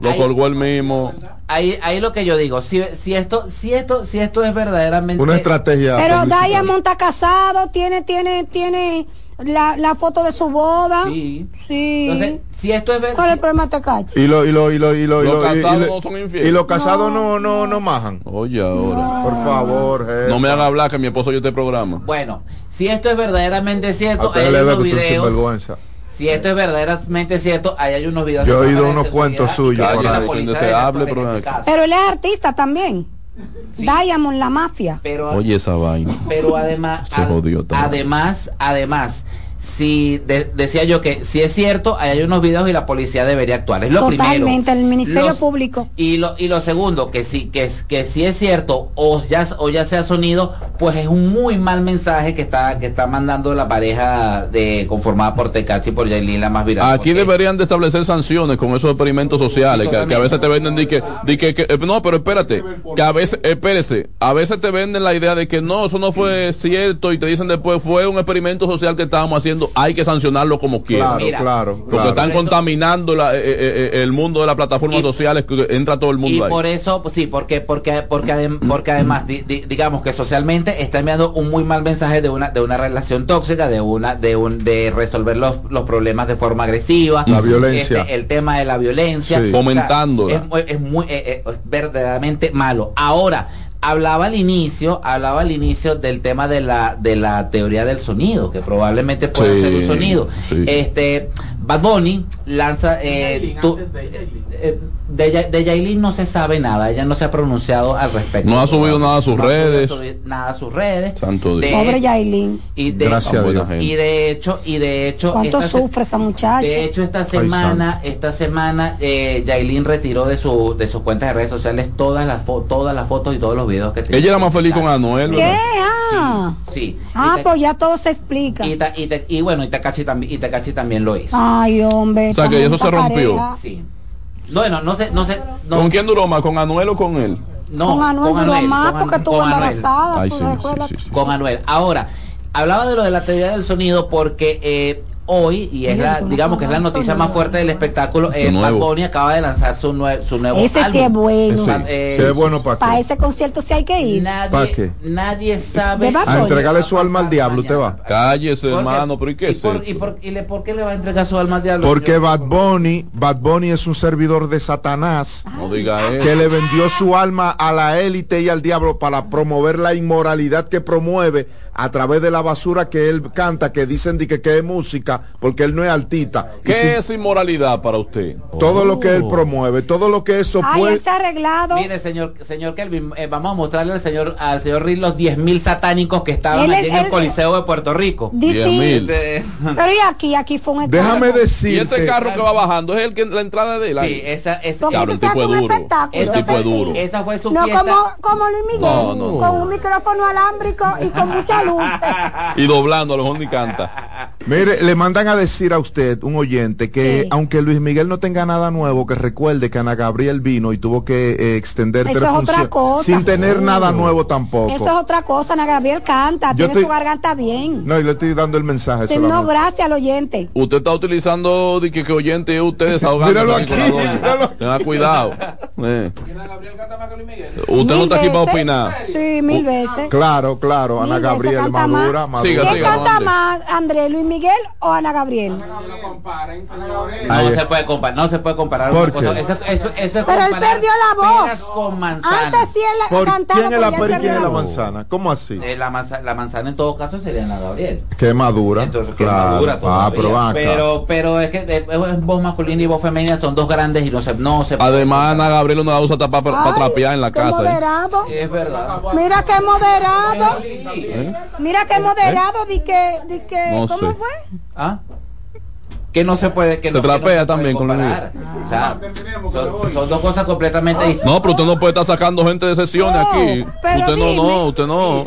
Lo ahí- colgó él mismo. ahí, ahí lo que yo digo, si, si esto, si esto, si esto es verdaderamente Una estrategia. Pero. Diamond está casado, tiene, tiene, tiene la, la foto de su boda. Sí. Sí. Entonces, si esto es ¿Cuál es verdad, el problema de Tecachi? Y lo, y lo, y lo, y lo, y Los casados no son infieles. y los casados no, no, no majan. Oye, ahora. Por favor, jefa. No me haga hablar que mi esposo oye este programa. bueno, si esto es verdaderamente cierto, hay unos videos. Si esto es verdaderamente cierto, ahí hay unos videos. Yo he oído unos cuentos suyos en pero- él es artista también. Diamond, la mafia. Pero, Oye esa vaina. pero además, Se jodió además, además, si de- decía yo que si es cierto, hay unos videos y la policía debería actuar. Es lo Totalmente, primero. el Ministerio Los- Público. Y lo, y lo segundo, que sí, que, es- que si es cierto, o ya, o ya sea sonido, pues es un muy mal mensaje que está, que está mandando la pareja de conformada por Tecachi y por Yailin, la más viral. Aquí Porque- deberían de establecer sanciones con esos experimentos sociales que, que a veces te venden de que, de que, que- eh, no, pero espérate, que a veces, espérese, a veces te venden la idea de que no, eso no fue cierto y te dicen después fue un experimento social que estábamos haciendo, hay que sancionarlo como quiera. Claro, Mira, claro, Porque claro. están Por eso- contaminando la- eh, eh, eh, el mundo de las plataformas Y- sociales, que entra todo el Y mundo ahí. por eso, pues sí, porque porque porque adem- porque además di- di- digamos que socialmente está enviando un muy mal mensaje de una de una relación tóxica, de una de un de resolver los, los problemas de forma agresiva, La violencia. Este, el tema de la violencia, Sí. Fomentándola. es, mu- es muy eh, es verdaderamente malo. Ahora Hablaba al inicio, hablaba al inicio del tema de la de la teoría del sonido, que probablemente puede Sí, ser un sonido. sí. Este Bad Bunny lanza eh, tú- eh, de, de Yailin no se sabe nada, ella no se ha pronunciado al respecto. No ha subido nada a sus No redes. nada a sus redes. Santo De- Dios. Pobre Yailin. y de, Gracias a Dios. y de hecho, y de hecho, ¿Cuánto esta se- sufre esa muchacha? de hecho, esta semana, esta semana, eh, Yailin retiró de su de sus cuentas de redes sociales todas las fo- todas las fotos y todos los videos que tenía. Ella era más feliz con Anuel. ¿Qué? Ah, Sí. ah y, te- pues ya todo se explica. y, ta- y te- y bueno, y Takashi también, y también lo hizo. Ay, hombre. O sea, que eso se rompió. pareja. Sí. Bueno, no sé, no sé, no, ¿Con quién duró más? ¿Con Anuel o con él? no, con Anuel duró Anuel, más con porque estuvo con Anuel. embarazada. Ay, ¿tú sí, sí, sí, sí. con Anuel. Ahora, hablaba de lo de la teoría del sonido porque eh, hoy, y es la, digamos que es la noticia más fuerte del espectáculo, eh, Su Bad. Bunny acaba de lanzar su, nue- su nuevo Ese sí álbum. es bueno. Sí, Eh, sí es bueno para Para qué. ese concierto sí hay que ir. Nadie, ¿Pa' qué? nadie sabe. A entregarle su alma al diablo, usted va. Cállese, ¿Por hermano, pero ¿y qué ¿Y es por, esto? y por- y le- por qué le va a entregar su alma al diablo? Porque señor? Bad Bunny, Bad Bunny es un servidor de Satanás No diga eso. que le vendió su alma a la élite y al diablo para promover la inmoralidad que promueve a través de la basura que él canta, que dicen de que, que es música, porque él no es artista. ¿Qué si- es inmoralidad para usted? todo lo que él Oh. promueve, todo lo que eso Ay, puede... ha arreglado. Mire, señor, señor Kelvin, eh, vamos a mostrarle al señor, al señor Riz los 10.000 satánicos que estaban allí en el Coliseo de Puerto Rico. Di- Diez sí. mil. Eh, Pero y aquí, aquí fue un Déjame escándalo. ¿Y ese carro que va bajando es el que la entrada de él? Sí, esa, Claro, el tipo es un duro. espectáculo. El tipo es duro. esa fue su No fiesta. como, como Luis Miguel, No, no. con un micrófono alámbrico y con mucha Y doblando, a lo mejor ni canta. Mire, le mandan a decir a usted, un oyente, que Sí. aunque Luis Miguel no tenga nada nuevo, que recuerde que Ana Gabriel vino y tuvo que eh, extender Eso tres es otra funciones cosa. sin tener nada nuevo tampoco. Eso es otra cosa, Ana Gabriel canta, Yo tiene estoy- su garganta bien. No, y le estoy dando el mensaje Sí, no, gracias al oyente. Usted está utilizando de que, que oyente usted desahogando. Míralo aquí, la doña. Tenga cuidado. Eh. Usted no está aquí para opinar. Sí, mil veces. Claro, claro, Ana Mil Gabriel canta madura, más. madura. Siga, ¿Quién siga, canta Andrés. más, Andrés, Luis Miguel o Ana Gabriel? No Ahí. se puede comparar, no se puede comparar ¿Por cosa. qué? Eso, eso, eso es Pero él perdió la voz. con. Antes sí él ¿Por cantaba, quién es la pera y perdió quién es la manzana? ¿Cómo así? Eh, la, manza- la manzana en todo caso sería Ana Gabriel. Que madura. Entonces, que claro. madura ah, pero van acá. pero, pero es que eh, es voz masculina y voz femenina son dos grandes y no se, no se Además, Ana Gabriel no la usa para, para trapear en la qué casa. ¿eh? moderado. Es verdad. Mira qué moderado. ¿Eh? Mira qué moderado. Di que, di que, No ¿cómo sé. fue? ¿Ah? Que no se puede, que Se no, que no trapea puede también con la comparar. O sea, son, son dos cosas completamente distintas. No, pero usted no puede estar sacando gente de sesiones No, aquí. pero Usted no, dime. no, usted no.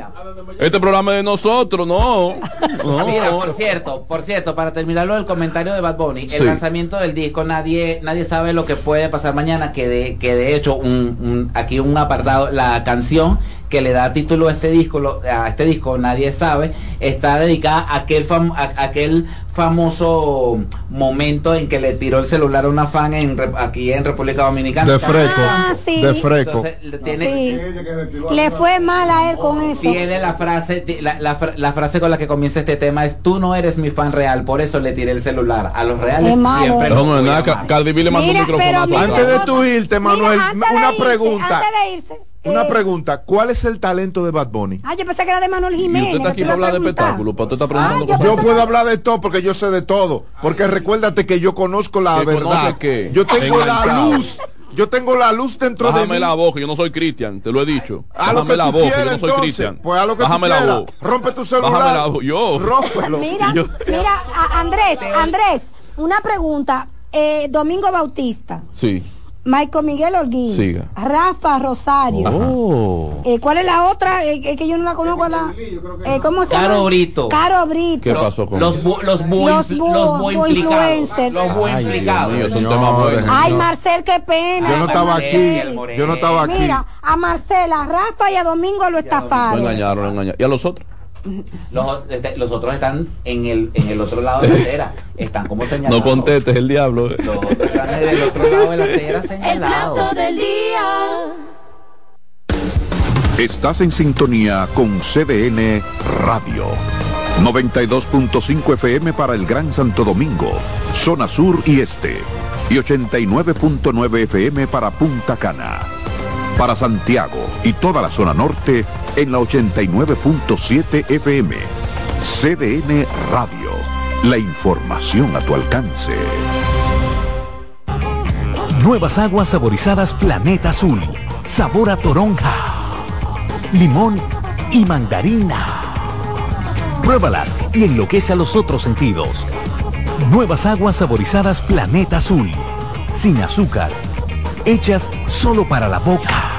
Este programa es de nosotros, no. No. Mira, por cierto, por cierto, para terminarlo del comentario de Bad Bunny, el Sí. lanzamiento del disco, nadie, nadie sabe lo que puede pasar mañana, que de, que de hecho, un, un- aquí un apartado, la canción que le da título a este disco, lo- a este disco, nadie sabe, está dedicada a aquel fam- a- a aquel famoso momento en que le tiró el celular a una fan en, Re- aquí en República Dominicana. De freco. Ah, sí. De freco. Entonces, le tiene, Sí. Le fue mal a él con eso. tiene la frase ti- la, la la frase con la que comienza este tema es tú no eres mi fan real por eso le tiré el celular a los reales siempre no a nada. Cardi B le mandó un micrófono Antes de tú irte, Manuel, Mira, una irse, pregunta. Antes de irse. Una eh, pregunta. ¿Cuál es el talento de Bad Bunny? Ah, yo pensé que era de Manuel Y Jiménez. usted está aquí para hablar de espectáculo, para está preguntando Ah, yo cosas. Yo puedo hablar de todo porque yo sé de todo. Porque recuérdate que yo conozco la ¿Que conoce verdad. qué? Yo tengo la luz. Yo tengo la luz dentro de Bájame mí. la voz, que yo no soy Cristian, te lo he dicho. A Bájame que la voz, que yo no soy. Cristian. Pues a lo que Bájame tú la voz. Rompe tu celular. Bájame la voz, yo. Rómpelo. Mira, Yo- mira, Andrés, Andrés, una pregunta. Eh, Domingo Bautista, Sí. Michael Miguel Holguín, Siga. Rafa Rosario. Oh. Eh, ¿Cuál es la otra? Eh, eh, que yo no la conozco. La, eh, ¿Cómo se llama? Caro Brito. Caro Brito. ¿Qué pasó con los bu- los bu- Los bu- los bu bu- implicados influencers. los bu Ay, Dios Marcel, qué pena. Yo no estaba Marcel, aquí. Yo no estaba aquí. Mira, a Marcela, a Rafa y a Domingo lo Lo estafaron. engañaron, lo engañaron. ¿Y a los otros? Los, este, los otros están en el en el otro lado de la acera están como señalados No contestes, el diablo. los otros están en el otro lado de la acera El señalados plato del día. Estás en sintonía con CDN Radio. 92.5 FM para el Gran Santo Domingo, zona sur y este. Y 89.9 FM para Punta Cana. Para Santiago y toda la zona norte en la 89.7 FM. CDN Radio. La información a tu alcance. Nuevas aguas saborizadas Planeta Azul. Sabor a toronja, limón y mandarina. Pruébalas y enloquece a los otros sentidos. Nuevas aguas saborizadas Planeta Azul. Sin azúcar. Hechas solo para la boca.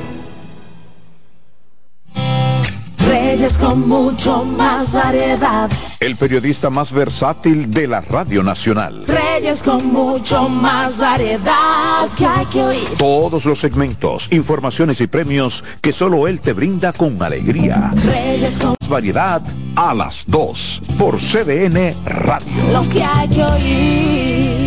Reyes con mucho más variedad. El periodista más versátil de la Radio Nacional. Reyes con mucho más variedad que hay que oír. Todos los segmentos, informaciones y premios que solo él te brinda con alegría. Reyes con Variedad a las 2 por CDN Radio. lo que hay que oír.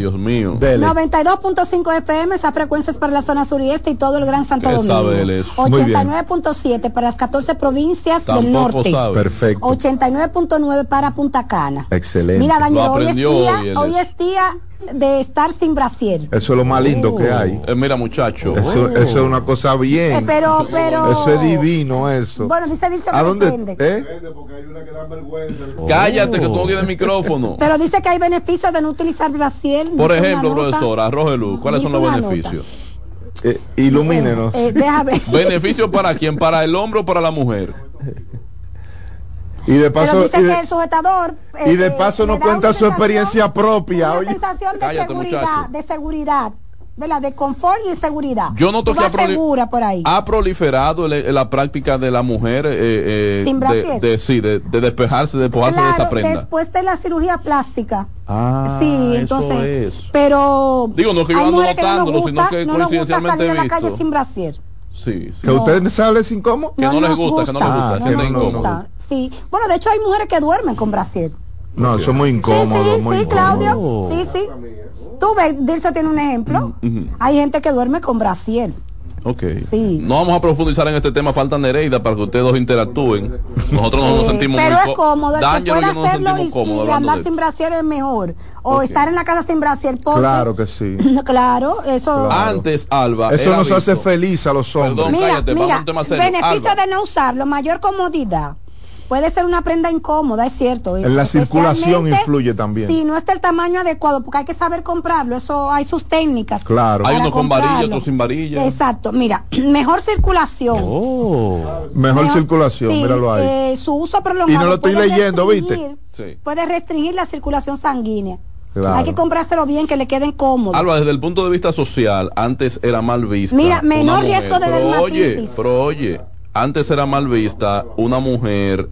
Dios mío. 92.5 FM, esa frecuencia es para la zona sur y este y todo el Gran Santo ¿Qué Domingo. sabe él eso? Muy bien. 89.7 para las 14 provincias del norte. sabe. Perfecto. 89.9 para Punta Cana. Excelente. Mira, Daniel, hoy es día, hoy es día de estar sin brasier. Eso es lo más lindo que hay. Eh, mira, muchacho. Eso, eso es una cosa bien. Eh, pero, pero. Eso es divino, eso. Bueno, dice Dilson ¿A que dónde? depende. ¿Eh? Cállate que tú no tienes micrófono. Pero dice que hay beneficios de no utilizar brasier. Por ejemplo, profesora, arroje luz, ¿cuáles son los beneficios? Eh, ilumínenos. Eh. ¿Beneficios para quién? ¿Para el hombre o para la mujer? Y de paso, Pero dice y que de, el sujetador. y de eh, paso le nos da cuenta su experiencia propia. Una Oye, sensación de Cállate, seguridad, muchacho. de seguridad, ¿verdad? De confort y de seguridad. Yo noto que ha, vas proli- segura por ahí. ha proliferado el- la práctica de la mujer eh, eh, Sin de, brasier. de- sí, de, de despejarse, de despojarse de esa claro, prenda. después de la cirugía plástica. Ah, sí, eso entonces. es. Pero. Digo, no que yo ando que no sino gusta, que no nos gusta coincidencialmente salir a la calle sin brasier. Sí, sí. que usted sale sin cómo. Que no les nos gusta, que no les gusta, Ah, sienten no, no, no. Incómodo. Sí. Bueno, de hecho hay mujeres que duermen con brasier. No, eso es muy incómodo. sí, sí, muy sí, incómodo. Claudio. Sí, sí. Tú ves, Dilso tiene un ejemplo. Ujú. Hay gente que duerme con brasier. Ok. Sí. No vamos a profundizar en este tema, falta Nereida para que ustedes dos interactúen. Nosotros no nos sentimos pero muy es có- cómodo, el que nos hacerlo y, cómodos y hablando andar sin brasier es mejor. O estar en la casa sin brasier porque... Claro que sí. claro, eso... Claro. Antes, Alba. Eso nos hace feliz a los hombres. Perdón, Mira, cállate, vamos a mira, un tema serio. beneficio Alba. de no usarlo, mayor comodidad. Puede ser una prenda incómoda, es cierto. En la circulación influye también. Si no está el tamaño adecuado, porque hay que saber comprarlo, eso hay sus técnicas. Claro. Hay unos con varilla, otros sin varilla. Exacto, mira, mejor circulación. Oh. Mejor Mejor- circulación, sí, míralo ahí. eh, su uso prolongado. Y no lo estoy puede leyendo, ¿viste? restringir- Sí. Puede restringir la circulación sanguínea. Claro. Hay que comprárselo bien, que le queden cómodos. Alba, desde el punto de vista social, antes era mal vista. Mira, menor riesgo de Pero Oye, dermatitis. pero oye, antes era mal vista una mujer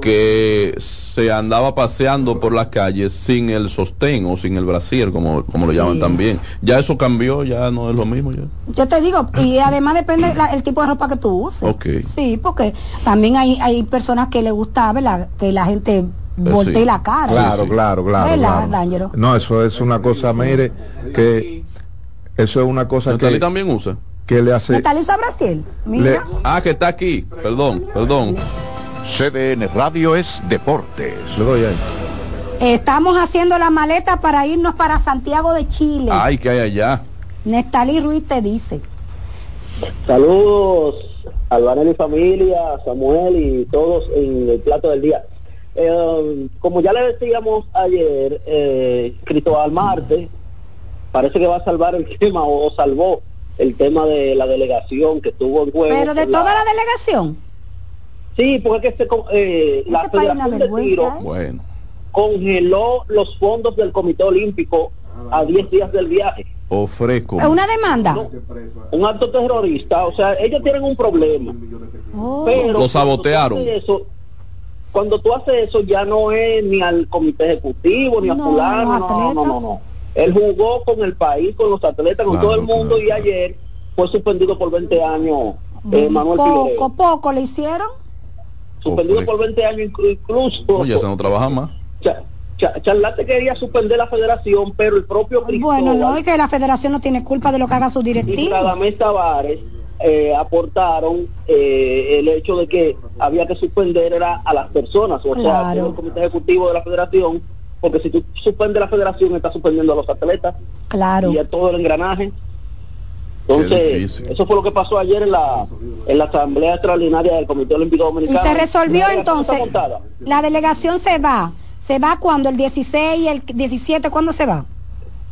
que se andaba paseando por las calles sin el sostén o sin el brasier, como, como lo llaman también. Ya eso cambió, ya no es lo mismo ya. Yo te digo, y además depende la- el tipo de ropa que tú uses. Ok. Sí, porque también hay, hay personas que les gusta ¿verdad? que la gente voltee sí. la cara. Claro, claro, claro. ¿Verdad, claro. No, eso es una cosa, mire, que eso es una cosa Natalie que, también usa. Que le hace. Metalisa Brasil. Mira. Le- Ah, que está aquí. Perdón, perdón. CDN Radio es Deportes. Le doy ahí. Estamos haciendo la maleta para irnos para Santiago de Chile. Ay, que hay allá. Nestalí Ruiz te dice. Saludos, Albanel y familia, Samuel y todos en el plato del día. Eh, como ya le decíamos ayer, eh, Cristóbal Marte parece que va a salvar el tema o, o salvó el tema de la delegación que estuvo en juego. Pero de toda la- la delegación. Sí, porque es que se con- eh, la Federación de Tiro ¿eh? Bueno. congeló los fondos del Comité Olímpico a 10 días del viaje. Ofreco. Es una demanda. Un acto terrorista, o sea, ellos tienen un problema. Oh. Pero Lo sabotearon. Cuando tú, haces eso, cuando tú haces eso ya no es ni al comité ejecutivo ni a No, fulano, no, no, no, no. Él jugó con el país, con los atletas, con Claro, todo el mundo y ayer fue suspendido por 20 años eh, Manuel poco, poco le hicieron. Suspendido por 20 años inclu- incluso. Oye, se no trabaja más. Cha- Cha- Charlate quería suspender la federación, pero el propio Cristóbal Bueno, no, y que la federación no tiene culpa de lo que haga su y directivo. Radamés Tavares eh, aportaron eh, el hecho de que había que suspender era a las personas, o sea, Claro. todo el comité ejecutivo de la federación, porque si tú suspendes la federación, estás suspendiendo a los atletas Claro. y a todo el engranaje. Entonces, eso fue lo que pasó ayer en la, en la Asamblea Extraordinaria del Comité Olímpico Y Dominicano. se resolvió La entonces. La delegación se va. ¿Se va cuando? ¿El 16 y el 17? ¿Cuándo se va?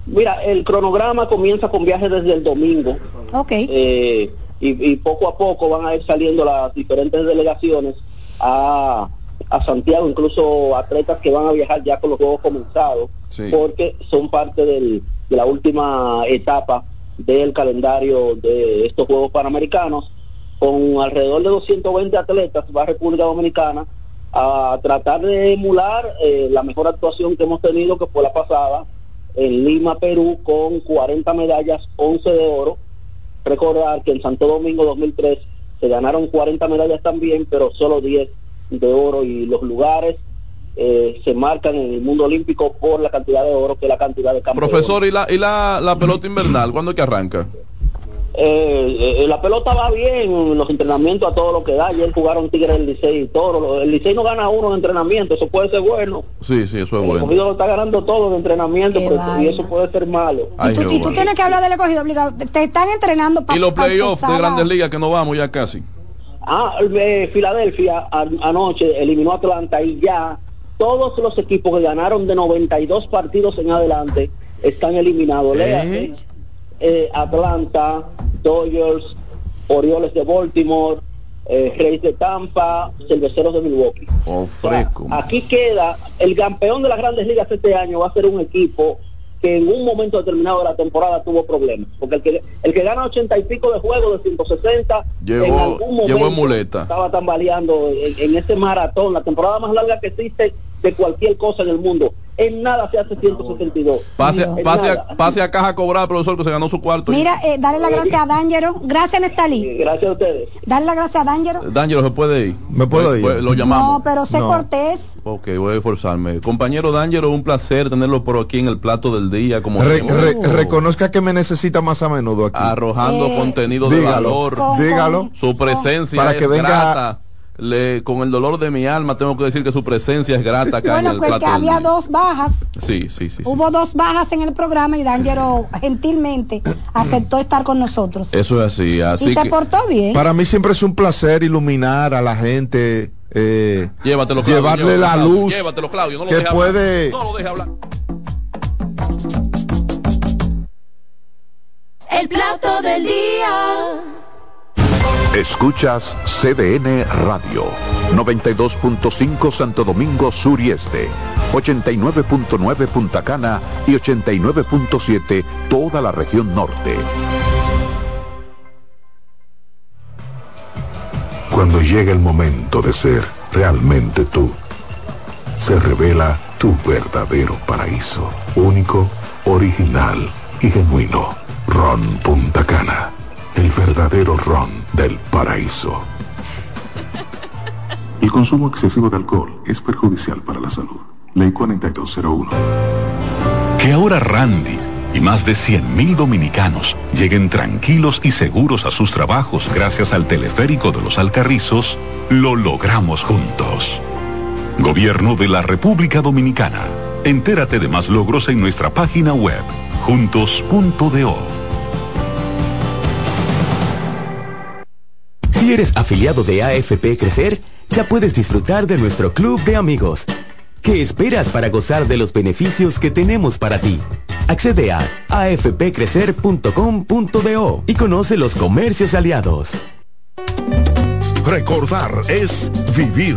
Mira, el cronograma comienza con viajes desde el domingo. Ok. eh, y, y poco a poco van a ir saliendo las diferentes delegaciones a, a Santiago, incluso atletas que van a viajar ya con los juegos comenzados, Sí. porque son parte del- de la última etapa del calendario de estos Juegos Panamericanos. Con alrededor de 220 atletas va República Dominicana a tratar de emular eh, la mejor actuación que hemos tenido, que fue la pasada en Lima, Perú, con 40 medallas, 11 de oro. Recordar que en Santo Domingo 2003 se ganaron 40 medallas también, pero solo 10 de oro y los lugares eh, se marcan en el mundo olímpico por la cantidad de oro que la cantidad de campo. de Profesor, ¿y la, y la, la pelota invernal? ¿Cuándo es que arranca? Eh, eh, la pelota va bien, los entrenamientos a todo lo que da. Ayer jugaron Tigres del Licey y Toro. El Licey no gana uno en entrenamiento, eso puede ser bueno. Sí, sí, eso es El bueno. escogido lo está ganando todo en entrenamiento pero- y eso puede ser malo. Ay, Y tú, y tú tienes que hablar del escogido obligado. Te- Te están entrenando para Y los playoffs de Grandes Ligas que no vamos ya casi. Ah, eh, Filadelfia anoche eliminó a Atlanta y ya todos los equipos que ganaron de 92 partidos en adelante están eliminados. Léase, eh, Atlanta, Dodgers, Orioles de Baltimore, eh, Reyes de Tampa, Cerveceros de Milwaukee. Oh. Aquí queda, el campeón de las grandes ligas este año va a ser un equipo que en un momento determinado de la temporada tuvo problemas. Porque el que, el que gana ochenta y pico de juegos de 160, Llegó- en algún momento llegó en muleta. estaba tambaleando en, en ese maratón, la temporada más larga que existe de cualquier cosa en el mundo. En nada se hace 162. Pase, pase, a, pase a caja a cobrar, profesor, que se ganó su cuarto. Mira, eh, dale la gracia a D'Angelo. Gracias, Nestalí. Gracias a ustedes. Dale la gracia a D'Angelo. D'Angelo, ¿se puede ir? ¿Me puedo ir? Pues, lo llamamos. No, pero sé No. cortés. Ok, voy a esforzarme. Compañero D'Angelo, un placer tenerlo por aquí en el plato del día. Como Re- re- reconozca que me necesita más a menudo aquí. arrojando Eh, contenido de valor. con- dígalo. Su presencia Para es que venga- grata. Le- con el dolor de mi alma tengo que decir que su presencia es grata acá Bueno, en el pues que plato había día. dos bajas. Sí, sí, sí. sí. Hubo dos bajas en el programa y D'Angelo gentilmente aceptó estar con nosotros. Eso es así. Así y se portó bien. Para mí siempre es un placer iluminar a la gente, eh, llévatelo, Claudio, llevarle llévatelo, la Claudio, luz Llévatelo, Claudio. No lo que deje puede- hablar. No lo deje hablar. El plato del día. Escuchas CDN Radio, 92.5 Santo Domingo Sur y Este, 89.9 Punta Cana y 89.7 toda la región norte. Cuando llega el momento de ser realmente tú, se revela tu verdadero paraíso, único, original y genuino. Ron Punta Cana, el verdadero ron del paraíso. El consumo excesivo de alcohol es perjudicial para la salud. Ley 4201. Que ahora Randy y más de 100.000 dominicanos lleguen tranquilos y seguros a sus trabajos gracias al teleférico de los Alcarrizos, lo logramos juntos. Gobierno de la República Dominicana. Entérate de más logros en nuestra página web, juntos.do. Si eres afiliado de AFP Crecer, ya puedes disfrutar de nuestro club de amigos. ¿Qué esperas para gozar de los beneficios que tenemos para ti? Accede a afpcrecer.com.do y conoce los comercios aliados. Recordar es vivir.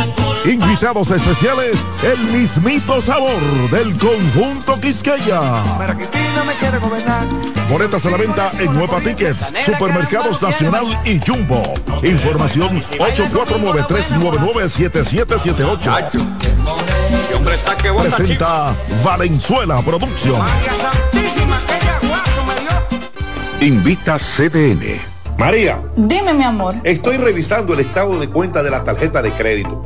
Invitados especiales, el mismito sabor del conjunto Quisqueya. Boletas a la venta en Nueva Tickets, Supermercados Nacional y Jumbo. Información 849-399-7778. Presenta Valenzuela Producción. Invita CDN. María, Dime, mi amor. estoy revisando el estado de cuenta de la tarjeta de crédito.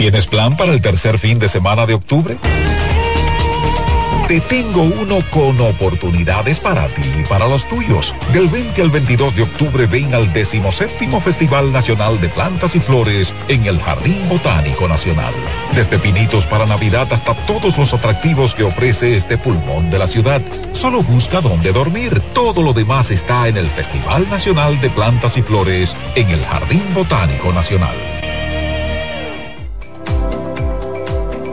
¿Tienes plan para el tercer fin de semana de octubre? Te tengo uno con oportunidades para ti y para los tuyos. Del 20 al 22 de octubre ven al 17 Festival Nacional de Plantas y Flores en el Jardín Botánico Nacional. Desde pinitos para Navidad hasta todos los atractivos que ofrece este pulmón de la ciudad. Solo busca dónde dormir. Todo lo demás está en el Festival Nacional de Plantas y Flores en el Jardín Botánico Nacional.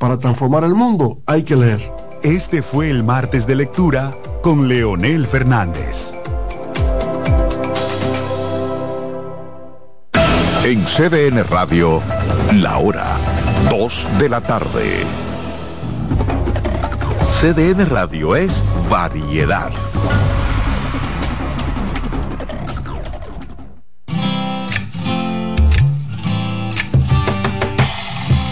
Para transformar el mundo hay que leer. Este fue el martes de lectura con Leonel Fernández. En CDN Radio, la hora 2 de la tarde. CDN Radio es variedad.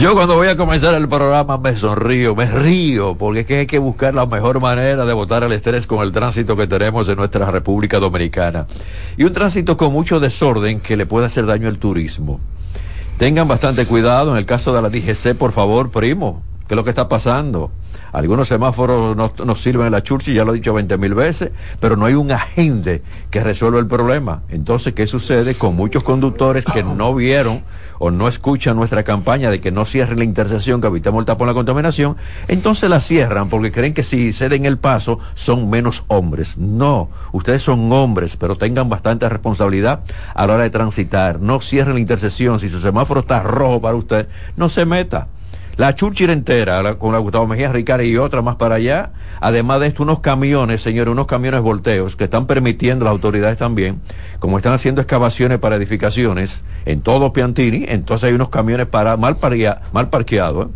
Yo cuando voy a comenzar el programa me sonrío, me río, porque es que hay que buscar la mejor manera de botar el estrés con el tránsito que tenemos en nuestra República Dominicana. Y un tránsito con mucho desorden que le puede hacer daño al turismo. Tengan bastante cuidado en el caso de la DGC, por favor, primo. ¿Qué es lo que está pasando? Algunos semáforos no, sirven en la Churchill, ya lo he dicho 20 mil veces, pero no hay un agente que resuelva el problema. Entonces, ¿qué sucede con muchos conductores que no vieron o no escuchan nuestra campaña de que no cierren la intersección, que evitemos el tapón la contaminación, entonces la cierran porque creen que si ceden el paso son menos hombres. No, ustedes son hombres, pero tengan bastante responsabilidad a la hora de transitar. No cierren la intersección. Si su semáforo está rojo para usted, no se meta. La Churchill entera, con la Gustavo Mejía Ricard y otra más para allá. Además de esto, unos camiones, señores, unos camiones volteos que están permitiendo las autoridades también, como están haciendo excavaciones para edificaciones en todo Piantini, entonces hay unos camiones para mal, mal parqueados.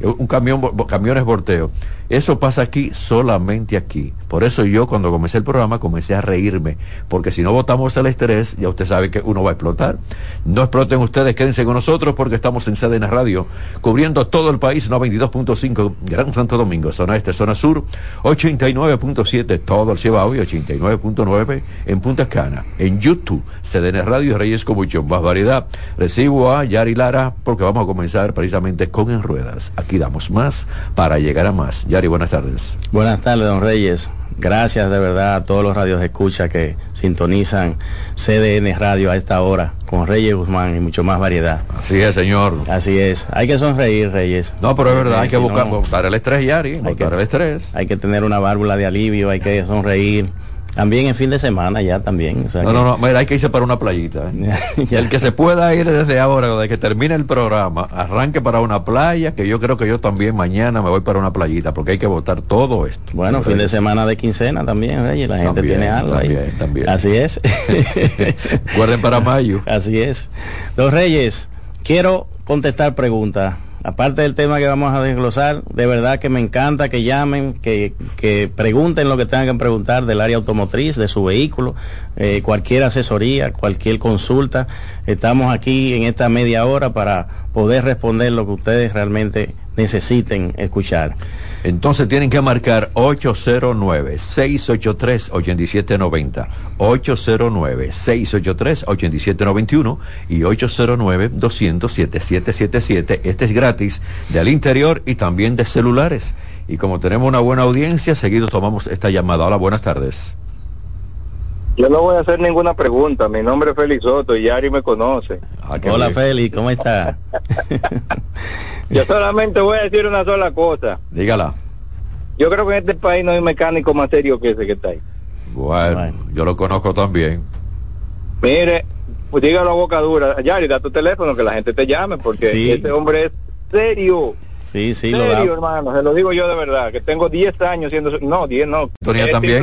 Un camión, camiones volteos. Eso pasa aquí, solamente aquí. Por eso yo cuando comencé el programa comencé a reírme, porque si no votamos el estrés, ya usted sabe que uno va a explotar. No exploten ustedes, quédense con nosotros porque estamos en CDN Radio, cubriendo todo el país, 92.5, Gran Santo Domingo, zona este, zona sur, 89.7, todo el Cibao y 89.9 en Punta Cana. En YouTube, CDN Radio Reyes con mucho más variedad. Recibo a Yari Lara porque vamos a comenzar precisamente con En Ruedas. Damos más para llegar a más. Yari, buenas tardes. Buenas tardes, don Reyes. Gracias de verdad a todos los radios de escucha que sintonizan CDN Radio a esta hora con Reyes Guzmán y mucho más variedad. Así es, señor. Así es. Hay que sonreír, Reyes. No, pero es verdad, hay que buscar, el estrés, Yari, hay que, el estrés. Hay que tener una válvula de alivio, hay que sonreír También en fin de semana ya también. o sea No, que- no, no, mira, hay que irse para una playita. ¿eh? el que se pueda ir desde ahora, desde que termine el programa, arranque para una playa, que yo creo que yo también mañana me voy para una playita, porque hay que votar todo esto. Bueno, fin de semana de quincena también, Reyes, la gente También, tiene algo ahí. también. Así es. Guarden para mayo. Así es. Los Reyes, quiero contestar preguntas. Aparte del tema que vamos a desglosar, de verdad que me encanta que llamen, que, que pregunten lo que tengan que preguntar del área automotriz, de su vehículo, eh, cualquier asesoría, cualquier consulta. Estamos aquí en esta media hora para poder responder lo que ustedes realmente necesiten escuchar. Entonces tienen que marcar 809-683-8790, 809-683-8791 y 809-200-7777. Este es gratis del interior y también de celulares. Y como tenemos una buena audiencia, seguido tomamos esta llamada. Hola, buenas tardes. Yo no voy a hacer ninguna pregunta. Mi nombre es Félix Soto y Yari me conoce. Hola Félix, ¿cómo está? Yo solamente voy a decir una sola cosa. Dígala. Yo creo que en este país no hay mecánico más serio que ese que está ahí. Bueno, yo lo conozco también. Mire, pues dígalo a boca dura. Yari, da tu teléfono que la gente te llame porque Sí. ese hombre es serio. Sí, sí, lo serio, da. hermano. Se lo digo yo de verdad. Que tengo 10 años siendo... No, 10 no. Antonia Es también.